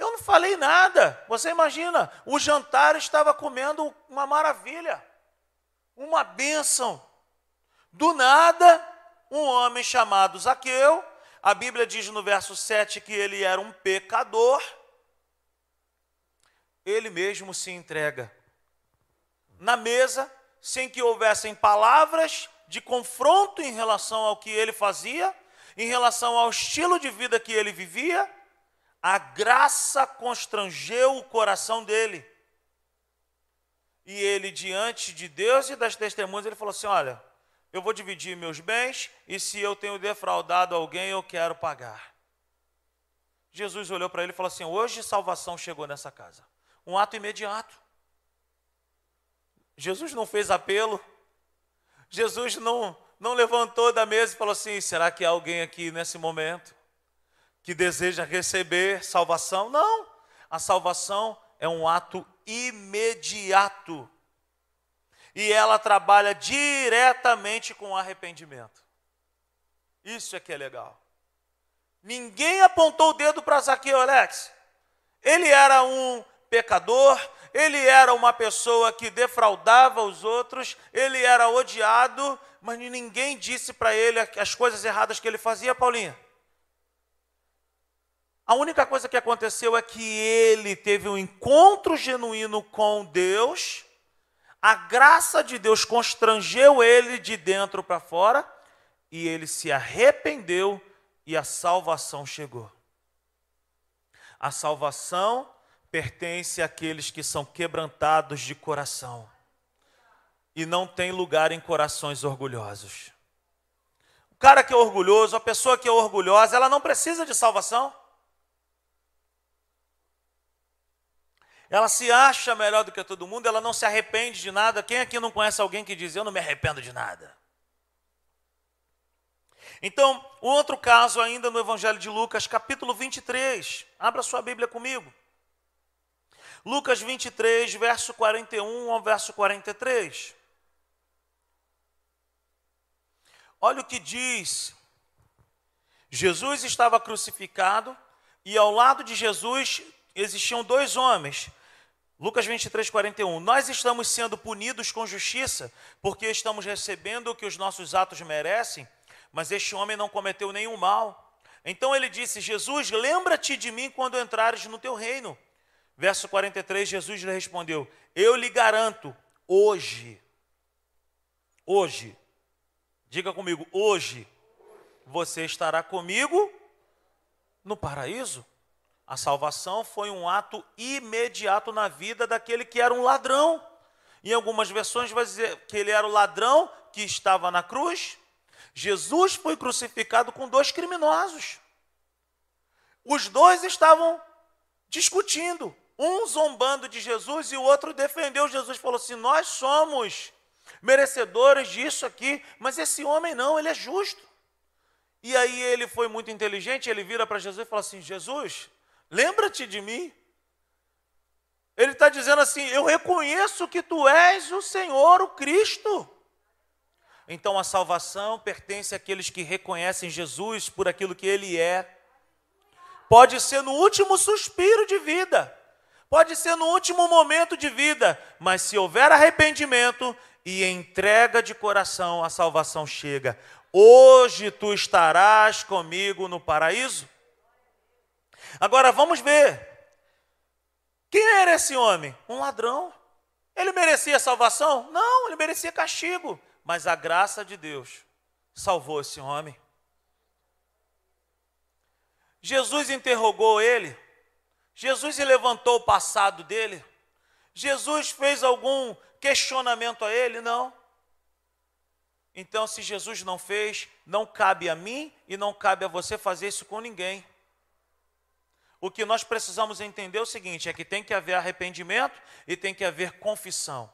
eu não falei nada. Você imagina, o jantar estava comendo uma maravilha, uma bênção. Do nada, um homem chamado Zaqueu, a Bíblia diz no verso 7 que ele era um pecador, ele mesmo se entrega na mesa, sem que houvessem palavras de confronto em relação ao que ele fazia, em relação ao estilo de vida que ele vivia, a graça constrangeu o coração dele. E ele, diante de Deus e das testemunhas, ele falou assim: Olha, eu vou dividir meus bens, e se eu tenho defraudado alguém, eu quero pagar. Jesus olhou para ele e falou assim: Hoje salvação chegou nessa casa. Um ato imediato. Jesus não fez apelo, Jesus não, não levantou da mesa e falou assim: será que há alguém aqui nesse momento que deseja receber salvação? Não, a salvação é um ato imediato e ela trabalha diretamente com arrependimento. Isso é que é legal. Ninguém apontou o dedo para Zaqueu, Alex. Ele era um pecador, ele era uma pessoa que defraudava os outros, ele era odiado, mas ninguém disse para ele as coisas erradas que ele fazia, Paulinha. A única coisa que aconteceu é que ele teve um encontro genuíno com Deus, a graça de Deus constrangeu ele de dentro para fora, e ele se arrependeu e a salvação chegou. A salvação pertence àqueles que são quebrantados de coração e não tem lugar em corações orgulhosos. O cara que é orgulhoso, a pessoa que é orgulhosa, ela não precisa de salvação. Ela se acha melhor do que todo mundo, ela não se arrepende de nada. Quem aqui não conhece alguém que diz: Eu não me arrependo de nada? Então, outro caso ainda no Evangelho de Lucas, capítulo 23. Abra sua Bíblia comigo. Lucas 23, verso 41 ao verso 43. Olha o que diz. Jesus estava crucificado e ao lado de Jesus existiam dois homens. Lucas 23, 41. Nós estamos sendo punidos com justiça porque estamos recebendo o que os nossos atos merecem, mas este homem não cometeu nenhum mal. Então ele disse: Jesus, lembra-te de mim quando entrares no teu reino. Verso 43, Jesus lhe respondeu: Eu lhe garanto, hoje, hoje, diga comigo, hoje, você estará comigo no paraíso. A salvação foi um ato imediato na vida daquele que era um ladrão. Em algumas versões vai dizer que ele era o ladrão que estava na cruz. Jesus foi crucificado com dois criminosos. Os dois estavam discutindo um zombando de Jesus e o outro defendeu Jesus, falou assim: Nós somos merecedores disso aqui, mas esse homem não, ele é justo. E aí ele foi muito inteligente, ele vira para Jesus e fala assim: Jesus, lembra-te de mim. Ele está dizendo assim: Eu reconheço que tu és o Senhor, o Cristo. Então a salvação pertence àqueles que reconhecem Jesus por aquilo que ele é. Pode ser no último suspiro de vida Pode ser no último momento de vida, mas se houver arrependimento e entrega de coração, a salvação chega. Hoje tu estarás comigo no paraíso. Agora vamos ver. Quem era esse homem? Um ladrão. Ele merecia salvação? Não, ele merecia castigo. Mas a graça de Deus salvou esse homem. Jesus interrogou ele. Jesus levantou o passado dele. Jesus fez algum questionamento a ele? Não. Então, se Jesus não fez, não cabe a mim e não cabe a você fazer isso com ninguém. O que nós precisamos entender é o seguinte: é que tem que haver arrependimento e tem que haver confissão.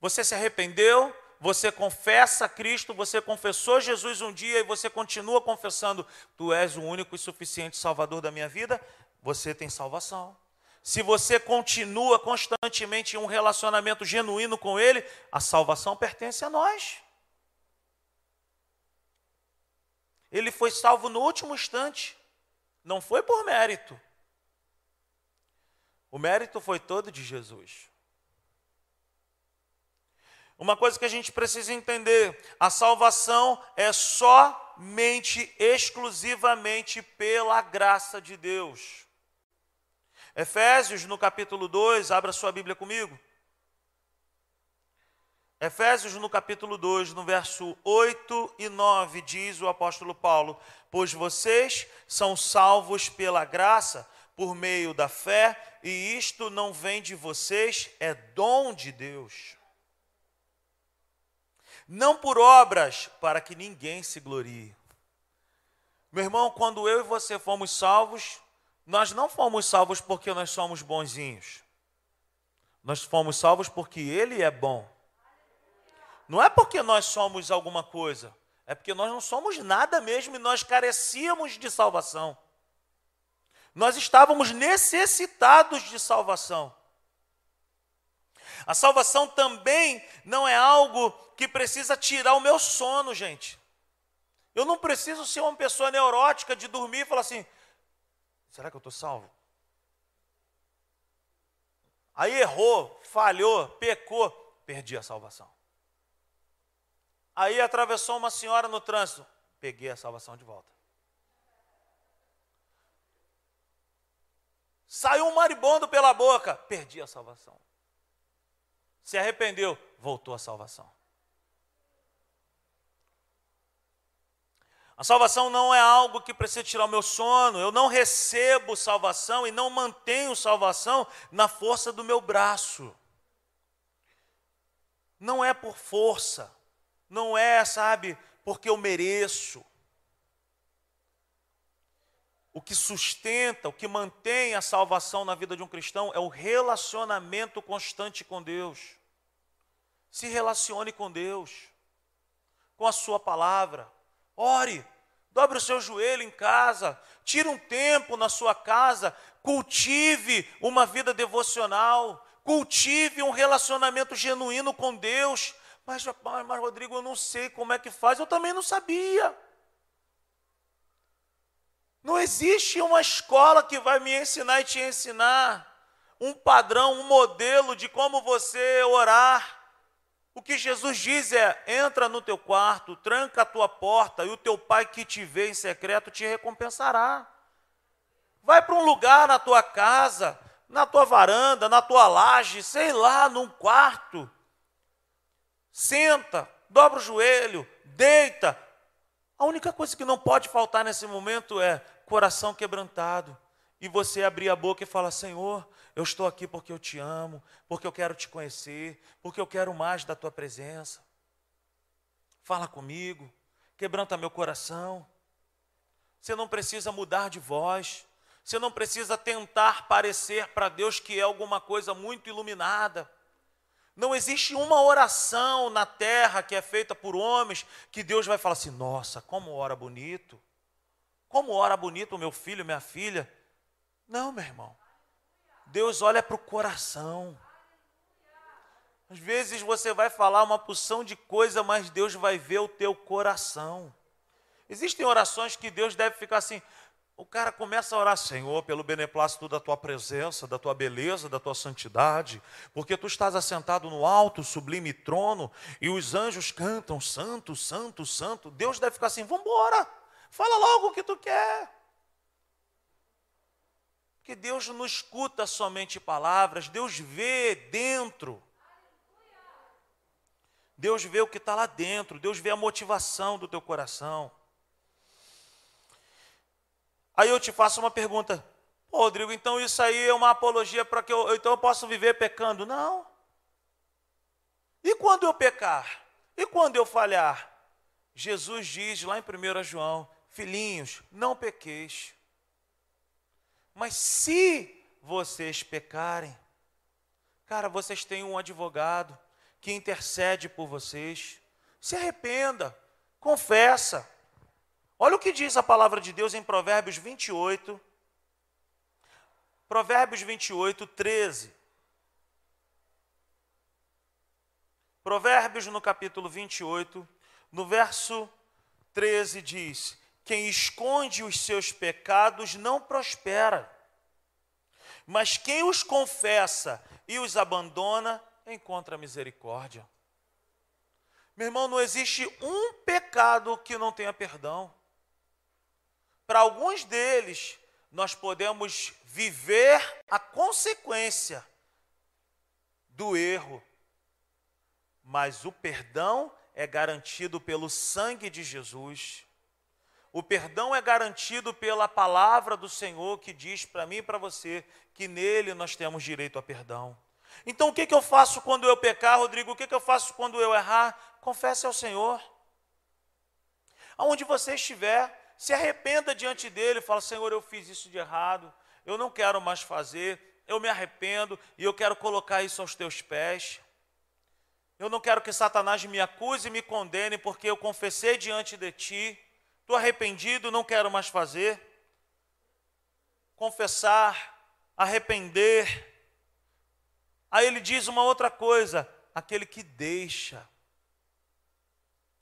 Você se arrependeu, você confessa Cristo, você confessou Jesus um dia e você continua confessando: Tu és o único e suficiente Salvador da minha vida, você tem salvação se você continua constantemente em um relacionamento genuíno com Ele, a salvação pertence a nós. Ele foi salvo no último instante, não foi por mérito. O mérito foi todo de Jesus. Uma coisa que a gente precisa entender: a salvação é somente, exclusivamente pela graça de Deus. Efésios, no capítulo 2, abra sua Bíblia comigo. Efésios, no capítulo 2, no verso 8 e 9, diz o apóstolo Paulo: Pois vocês são salvos pela graça, por meio da fé, e isto não vem de vocês, é dom de Deus. Não por obras, para que ninguém se glorie. Meu irmão, quando eu e você fomos salvos, nós não fomos salvos porque nós somos bonzinhos. Nós fomos salvos porque Ele é bom. Não é porque nós somos alguma coisa, é porque nós não somos nada mesmo e nós carecíamos de salvação. Nós estávamos necessitados de salvação. A salvação também não é algo que precisa tirar o meu sono, gente. Eu não preciso ser uma pessoa neurótica de dormir e falar assim: Será que eu estou salvo? Aí errou, falhou, pecou, perdi a salvação. Aí atravessou uma senhora no trânsito, peguei a salvação de volta. Saiu um maribondo pela boca, perdi a salvação. Se arrependeu, voltou a salvação. A salvação não é algo que precisa tirar o meu sono. Eu não recebo salvação e não mantenho salvação na força do meu braço. Não é por força. Não é, sabe, porque eu mereço. O que sustenta, o que mantém a salvação na vida de um cristão é o relacionamento constante com Deus. Se relacione com Deus, com a Sua palavra Ore, dobre o seu joelho em casa, tire um tempo na sua casa, cultive uma vida devocional, cultive um relacionamento genuíno com Deus. Mas, mas, mas, Rodrigo, eu não sei como é que faz, eu também não sabia. Não existe uma escola que vai me ensinar e te ensinar um padrão, um modelo de como você orar. O que Jesus diz é: entra no teu quarto, tranca a tua porta, e o teu pai que te vê em secreto te recompensará. Vai para um lugar na tua casa, na tua varanda, na tua laje, sei lá, num quarto. Senta, dobra o joelho, deita. A única coisa que não pode faltar nesse momento é coração quebrantado. E você abrir a boca e falar: Senhor, eu estou aqui porque eu te amo, porque eu quero te conhecer, porque eu quero mais da tua presença. Fala comigo, quebranta meu coração. Você não precisa mudar de voz, você não precisa tentar parecer para Deus que é alguma coisa muito iluminada. Não existe uma oração na terra que é feita por homens que Deus vai falar assim: nossa, como ora bonito, como ora bonito o meu filho, minha filha. Não, meu irmão. Deus olha para o coração. Às vezes você vai falar uma porção de coisa, mas Deus vai ver o teu coração. Existem orações que Deus deve ficar assim: O cara começa a orar, Senhor, pelo beneplácito da tua presença, da tua beleza, da tua santidade, porque tu estás assentado no alto, sublime trono, e os anjos cantam, Santo, Santo, Santo. Deus deve ficar assim: vamos embora, fala logo o que tu quer. Porque Deus não escuta somente palavras, Deus vê dentro. Deus vê o que está lá dentro, Deus vê a motivação do teu coração. Aí eu te faço uma pergunta, Rodrigo, então isso aí é uma apologia para que eu, então eu posso viver pecando? Não. E quando eu pecar? E quando eu falhar? Jesus diz lá em 1 João, filhinhos, não pequeis. Mas se vocês pecarem, cara, vocês têm um advogado, que intercede por vocês. Se arrependa, confessa. Olha o que diz a palavra de Deus em Provérbios 28. Provérbios 28, 13. Provérbios no capítulo 28, no verso 13 diz: Quem esconde os seus pecados não prospera, mas quem os confessa e os abandona encontra misericórdia. Meu irmão, não existe um pecado que não tenha perdão. Para alguns deles, nós podemos viver a consequência do erro, mas o perdão é garantido pelo sangue de Jesus. O perdão é garantido pela palavra do Senhor que diz para mim e para você que nele nós temos direito a perdão. Então o que, que eu faço quando eu pecar, Rodrigo? O que, que eu faço quando eu errar? Confesse ao Senhor. Aonde você estiver, se arrependa diante dele, fala: Senhor, eu fiz isso de errado, eu não quero mais fazer, eu me arrependo e eu quero colocar isso aos teus pés. Eu não quero que Satanás me acuse e me condene, porque eu confessei diante de ti, estou arrependido, não quero mais fazer. Confessar, arrepender, Aí ele diz uma outra coisa: aquele que deixa,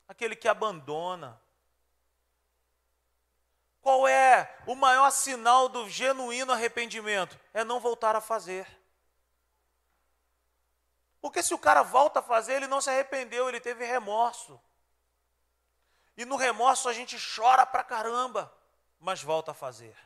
aquele que abandona. Qual é o maior sinal do genuíno arrependimento? É não voltar a fazer. Porque se o cara volta a fazer, ele não se arrependeu, ele teve remorso. E no remorso a gente chora pra caramba, mas volta a fazer.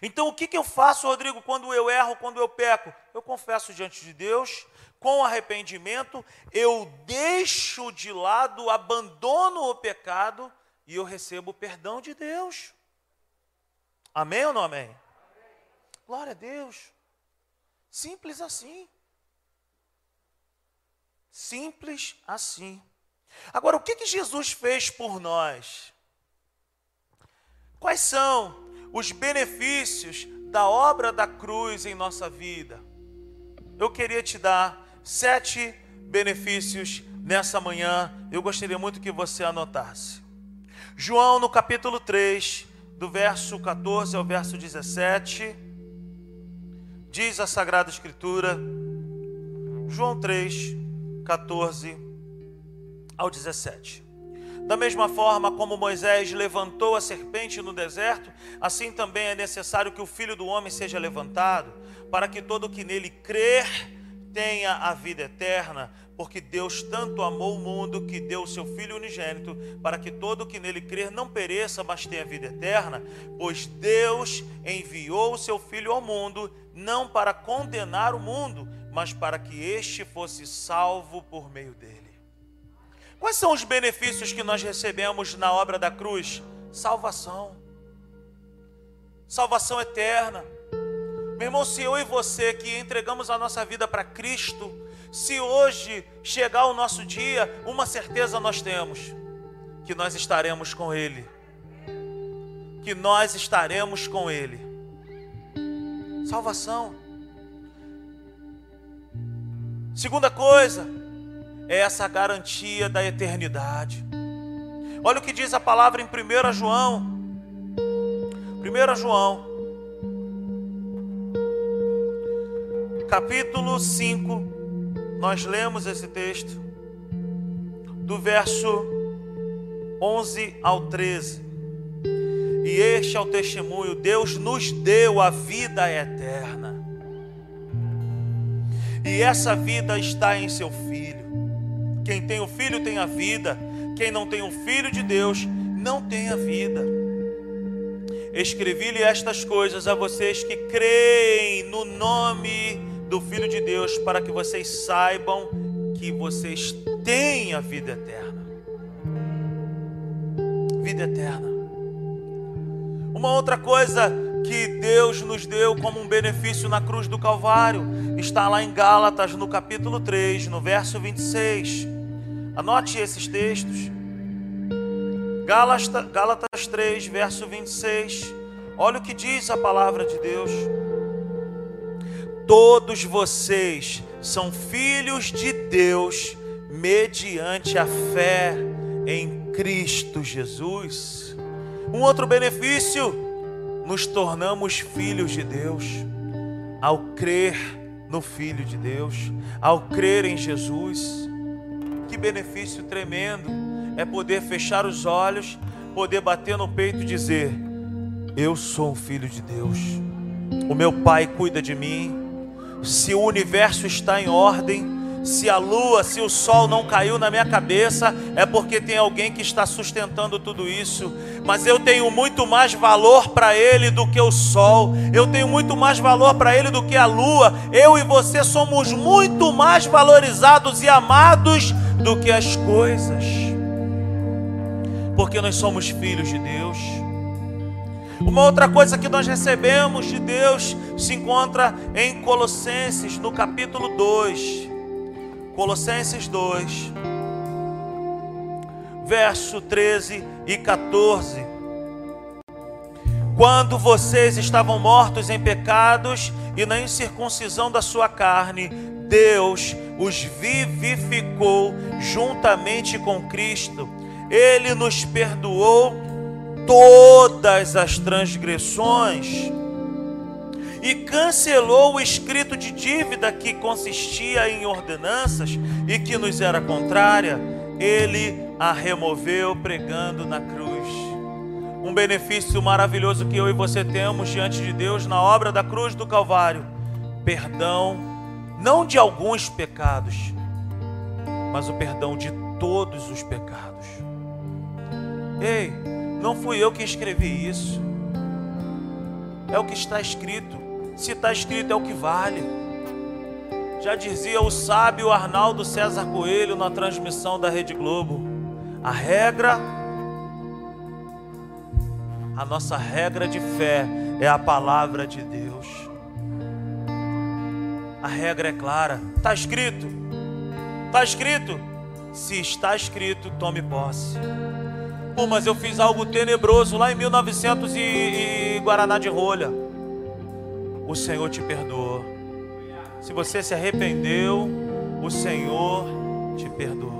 Então o que, que eu faço, Rodrigo, quando eu erro, quando eu peco? Eu confesso diante de Deus, com arrependimento, eu deixo de lado, abandono o pecado e eu recebo o perdão de Deus. Amém ou não amém? amém? Glória a Deus. Simples assim. Simples assim. Agora, o que, que Jesus fez por nós? Quais são os benefícios da obra da cruz em nossa vida. Eu queria te dar sete benefícios nessa manhã. Eu gostaria muito que você anotasse. João, no capítulo 3, do verso 14 ao verso 17, diz a Sagrada Escritura, João 3, 14 ao 17. Da mesma forma como Moisés levantou a serpente no deserto, assim também é necessário que o filho do homem seja levantado, para que todo que nele crer tenha a vida eterna, porque Deus tanto amou o mundo que deu o seu Filho unigênito, para que todo que nele crer não pereça, mas tenha vida eterna, pois Deus enviou o seu Filho ao mundo, não para condenar o mundo, mas para que este fosse salvo por meio dele. Quais são os benefícios que nós recebemos na obra da cruz? Salvação. Salvação eterna. Meu irmão, se eu e você que entregamos a nossa vida para Cristo, se hoje chegar o nosso dia, uma certeza nós temos: que nós estaremos com Ele. Que nós estaremos com Ele. Salvação. Segunda coisa, é essa garantia da eternidade. Olha o que diz a palavra em 1 João. 1 João, capítulo 5, nós lemos esse texto, do verso 11 ao 13. E este é o testemunho: Deus nos deu a vida eterna. E essa vida está em seu filho. Quem tem o filho tem a vida. Quem não tem o filho de Deus não tem a vida. Escrevi-lhe estas coisas a vocês que creem no nome do Filho de Deus, para que vocês saibam que vocês têm a vida eterna. Vida eterna. Uma outra coisa que Deus nos deu como um benefício na cruz do Calvário está lá em Gálatas, no capítulo 3, no verso 26. Anote esses textos. Gálatas, Gálatas 3, verso 26. Olha o que diz a palavra de Deus. Todos vocês são filhos de Deus mediante a fé em Cristo Jesus. Um outro benefício, nos tornamos filhos de Deus ao crer no Filho de Deus, ao crer em Jesus. Que benefício tremendo! é poder fechar os olhos, poder bater no peito e dizer: Eu sou um filho de Deus, o meu Pai cuida de mim. Se o universo está em ordem, se a lua, se o sol não caiu na minha cabeça, é porque tem alguém que está sustentando tudo isso. Mas eu tenho muito mais valor para ele do que o sol, eu tenho muito mais valor para ele do que a lua. Eu e você somos muito mais valorizados e amados do que as coisas porque nós somos filhos de Deus. Uma outra coisa que nós recebemos de Deus se encontra em Colossenses, no capítulo 2. Colossenses 2, verso 13 e 14. Quando vocês estavam mortos em pecados e na incircuncisão da sua carne, Deus os vivificou juntamente com Cristo ele nos perdoou todas as transgressões e cancelou o escrito de dívida que consistia em ordenanças e que nos era contrária. Ele a removeu pregando na cruz. Um benefício maravilhoso que eu e você temos diante de Deus na obra da cruz do Calvário: perdão, não de alguns pecados, mas o perdão de todos os pecados. Ei, não fui eu que escrevi isso. É o que está escrito. Se está escrito, é o que vale. Já dizia o sábio Arnaldo César Coelho na transmissão da Rede Globo: a regra, a nossa regra de fé é a palavra de Deus. A regra é clara, está escrito, está escrito. Se está escrito, tome posse. Mas eu fiz algo tenebroso lá em 1900 e, e Guaraná de rolha. O Senhor te perdoou. Se você se arrependeu, o Senhor te perdoou.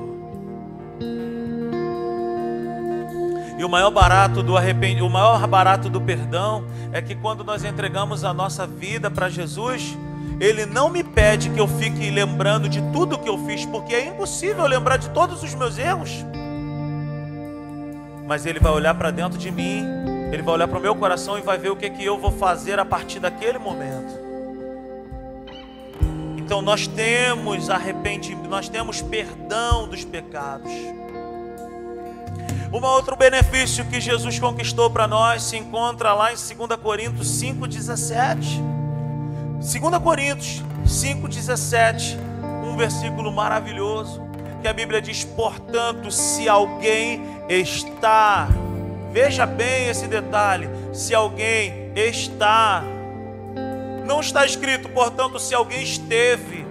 E o maior barato do arrependimento, o maior barato do perdão é que quando nós entregamos a nossa vida para Jesus, ele não me pede que eu fique lembrando de tudo que eu fiz, porque é impossível lembrar de todos os meus erros mas Ele vai olhar para dentro de mim, Ele vai olhar para o meu coração e vai ver o que, que eu vou fazer a partir daquele momento. Então nós temos arrependimento, nós temos perdão dos pecados. Um outro benefício que Jesus conquistou para nós se encontra lá em 2 Coríntios 5,17. 2 Coríntios 5,17, um versículo maravilhoso que a Bíblia diz: portanto, se alguém está, veja bem esse detalhe, se alguém está, não está escrito, portanto, se alguém esteve,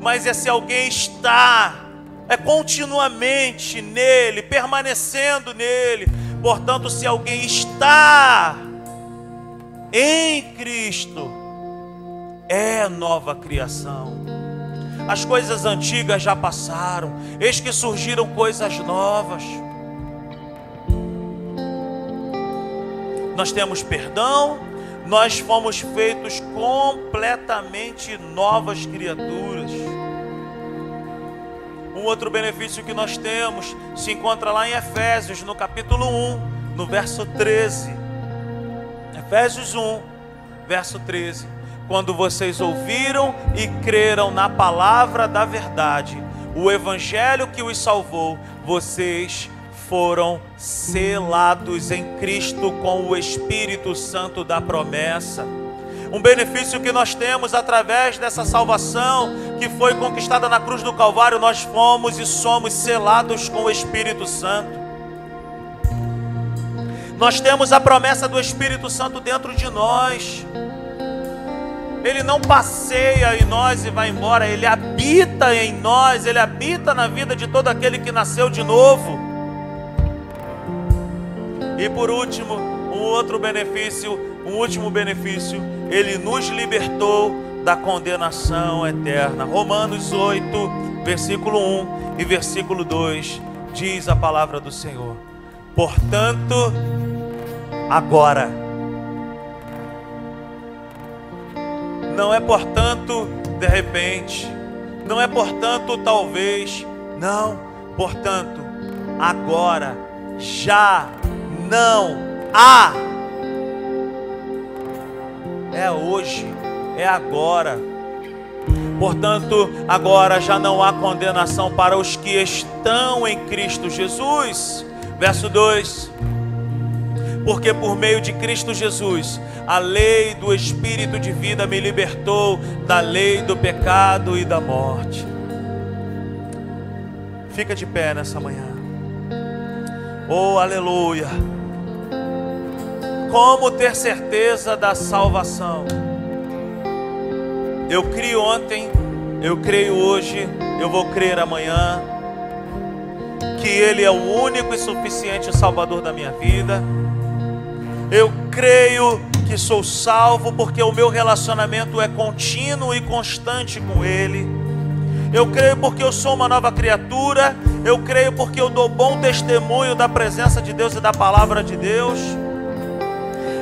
mas é se alguém está, é continuamente nele, permanecendo nele. Portanto, se alguém está em Cristo, é nova criação as coisas antigas já passaram, eis que surgiram coisas novas. Nós temos perdão, nós fomos feitos completamente novas criaturas. Um outro benefício que nós temos se encontra lá em Efésios, no capítulo 1, no verso 13. Efésios 1, verso 13. Quando vocês ouviram e creram na palavra da verdade, o evangelho que os salvou, vocês foram selados em Cristo com o Espírito Santo da promessa. Um benefício que nós temos através dessa salvação que foi conquistada na cruz do Calvário, nós fomos e somos selados com o Espírito Santo. Nós temos a promessa do Espírito Santo dentro de nós. Ele não passeia em nós e vai embora, ele habita em nós, ele habita na vida de todo aquele que nasceu de novo. E por último, um outro benefício, um último benefício, ele nos libertou da condenação eterna. Romanos 8, versículo 1 e versículo 2 diz a palavra do Senhor. Portanto, agora não é portanto de repente, não é portanto talvez, não, portanto, agora já não há. É hoje, é agora. Portanto, agora já não há condenação para os que estão em Cristo Jesus. Verso 2: Porque por meio de Cristo Jesus, a lei do Espírito de vida me libertou da lei do pecado e da morte. Fica de pé nessa manhã. Oh, aleluia. Como ter certeza da salvação? Eu creio ontem, eu creio hoje, eu vou crer amanhã. Que Ele é o único e suficiente Salvador da minha vida. Eu creio sou salvo porque o meu relacionamento é contínuo e constante com Ele. Eu creio porque eu sou uma nova criatura. Eu creio porque eu dou bom testemunho da presença de Deus e da palavra de Deus.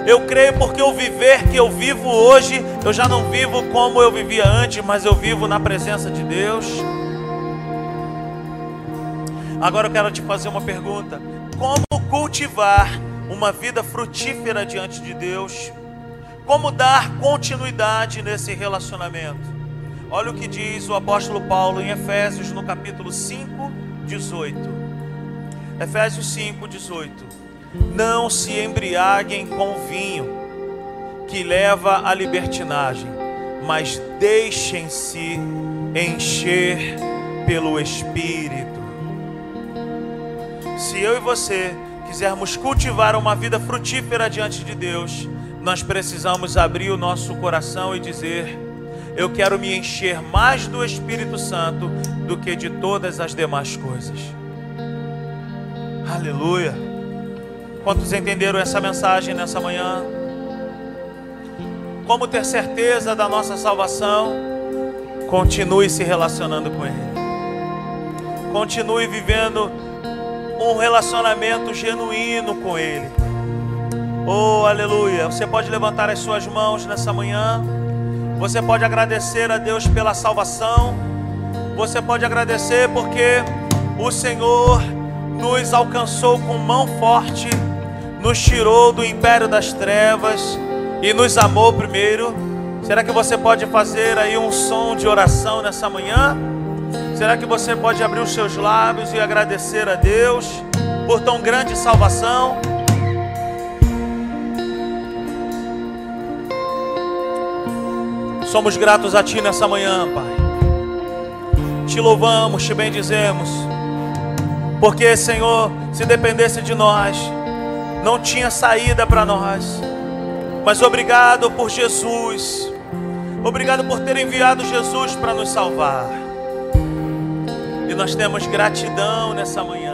Eu creio porque o viver que eu vivo hoje, eu já não vivo como eu vivia antes, mas eu vivo na presença de Deus. Agora eu quero te fazer uma pergunta: como cultivar uma vida frutífera diante de Deus? Como dar continuidade nesse relacionamento? Olha o que diz o apóstolo Paulo em Efésios, no capítulo 5, 18. Efésios 5, 18. Não se embriaguem com vinho, que leva à libertinagem, mas deixem-se encher pelo Espírito. Se eu e você quisermos cultivar uma vida frutífera diante de Deus, nós precisamos abrir o nosso coração e dizer: Eu quero me encher mais do Espírito Santo do que de todas as demais coisas. Aleluia. Quantos entenderam essa mensagem nessa manhã? Como ter certeza da nossa salvação? Continue se relacionando com Ele. Continue vivendo um relacionamento genuíno com Ele. Oh, aleluia. Você pode levantar as suas mãos nessa manhã. Você pode agradecer a Deus pela salvação. Você pode agradecer porque o Senhor nos alcançou com mão forte nos tirou do império das trevas e nos amou primeiro. Será que você pode fazer aí um som de oração nessa manhã? Será que você pode abrir os seus lábios e agradecer a Deus por tão grande salvação? Somos gratos a Ti nessa manhã, Pai. Te louvamos, te bendizemos, porque, Senhor, se dependesse de nós, não tinha saída para nós. Mas obrigado por Jesus. Obrigado por ter enviado Jesus para nos salvar. E nós temos gratidão nessa manhã.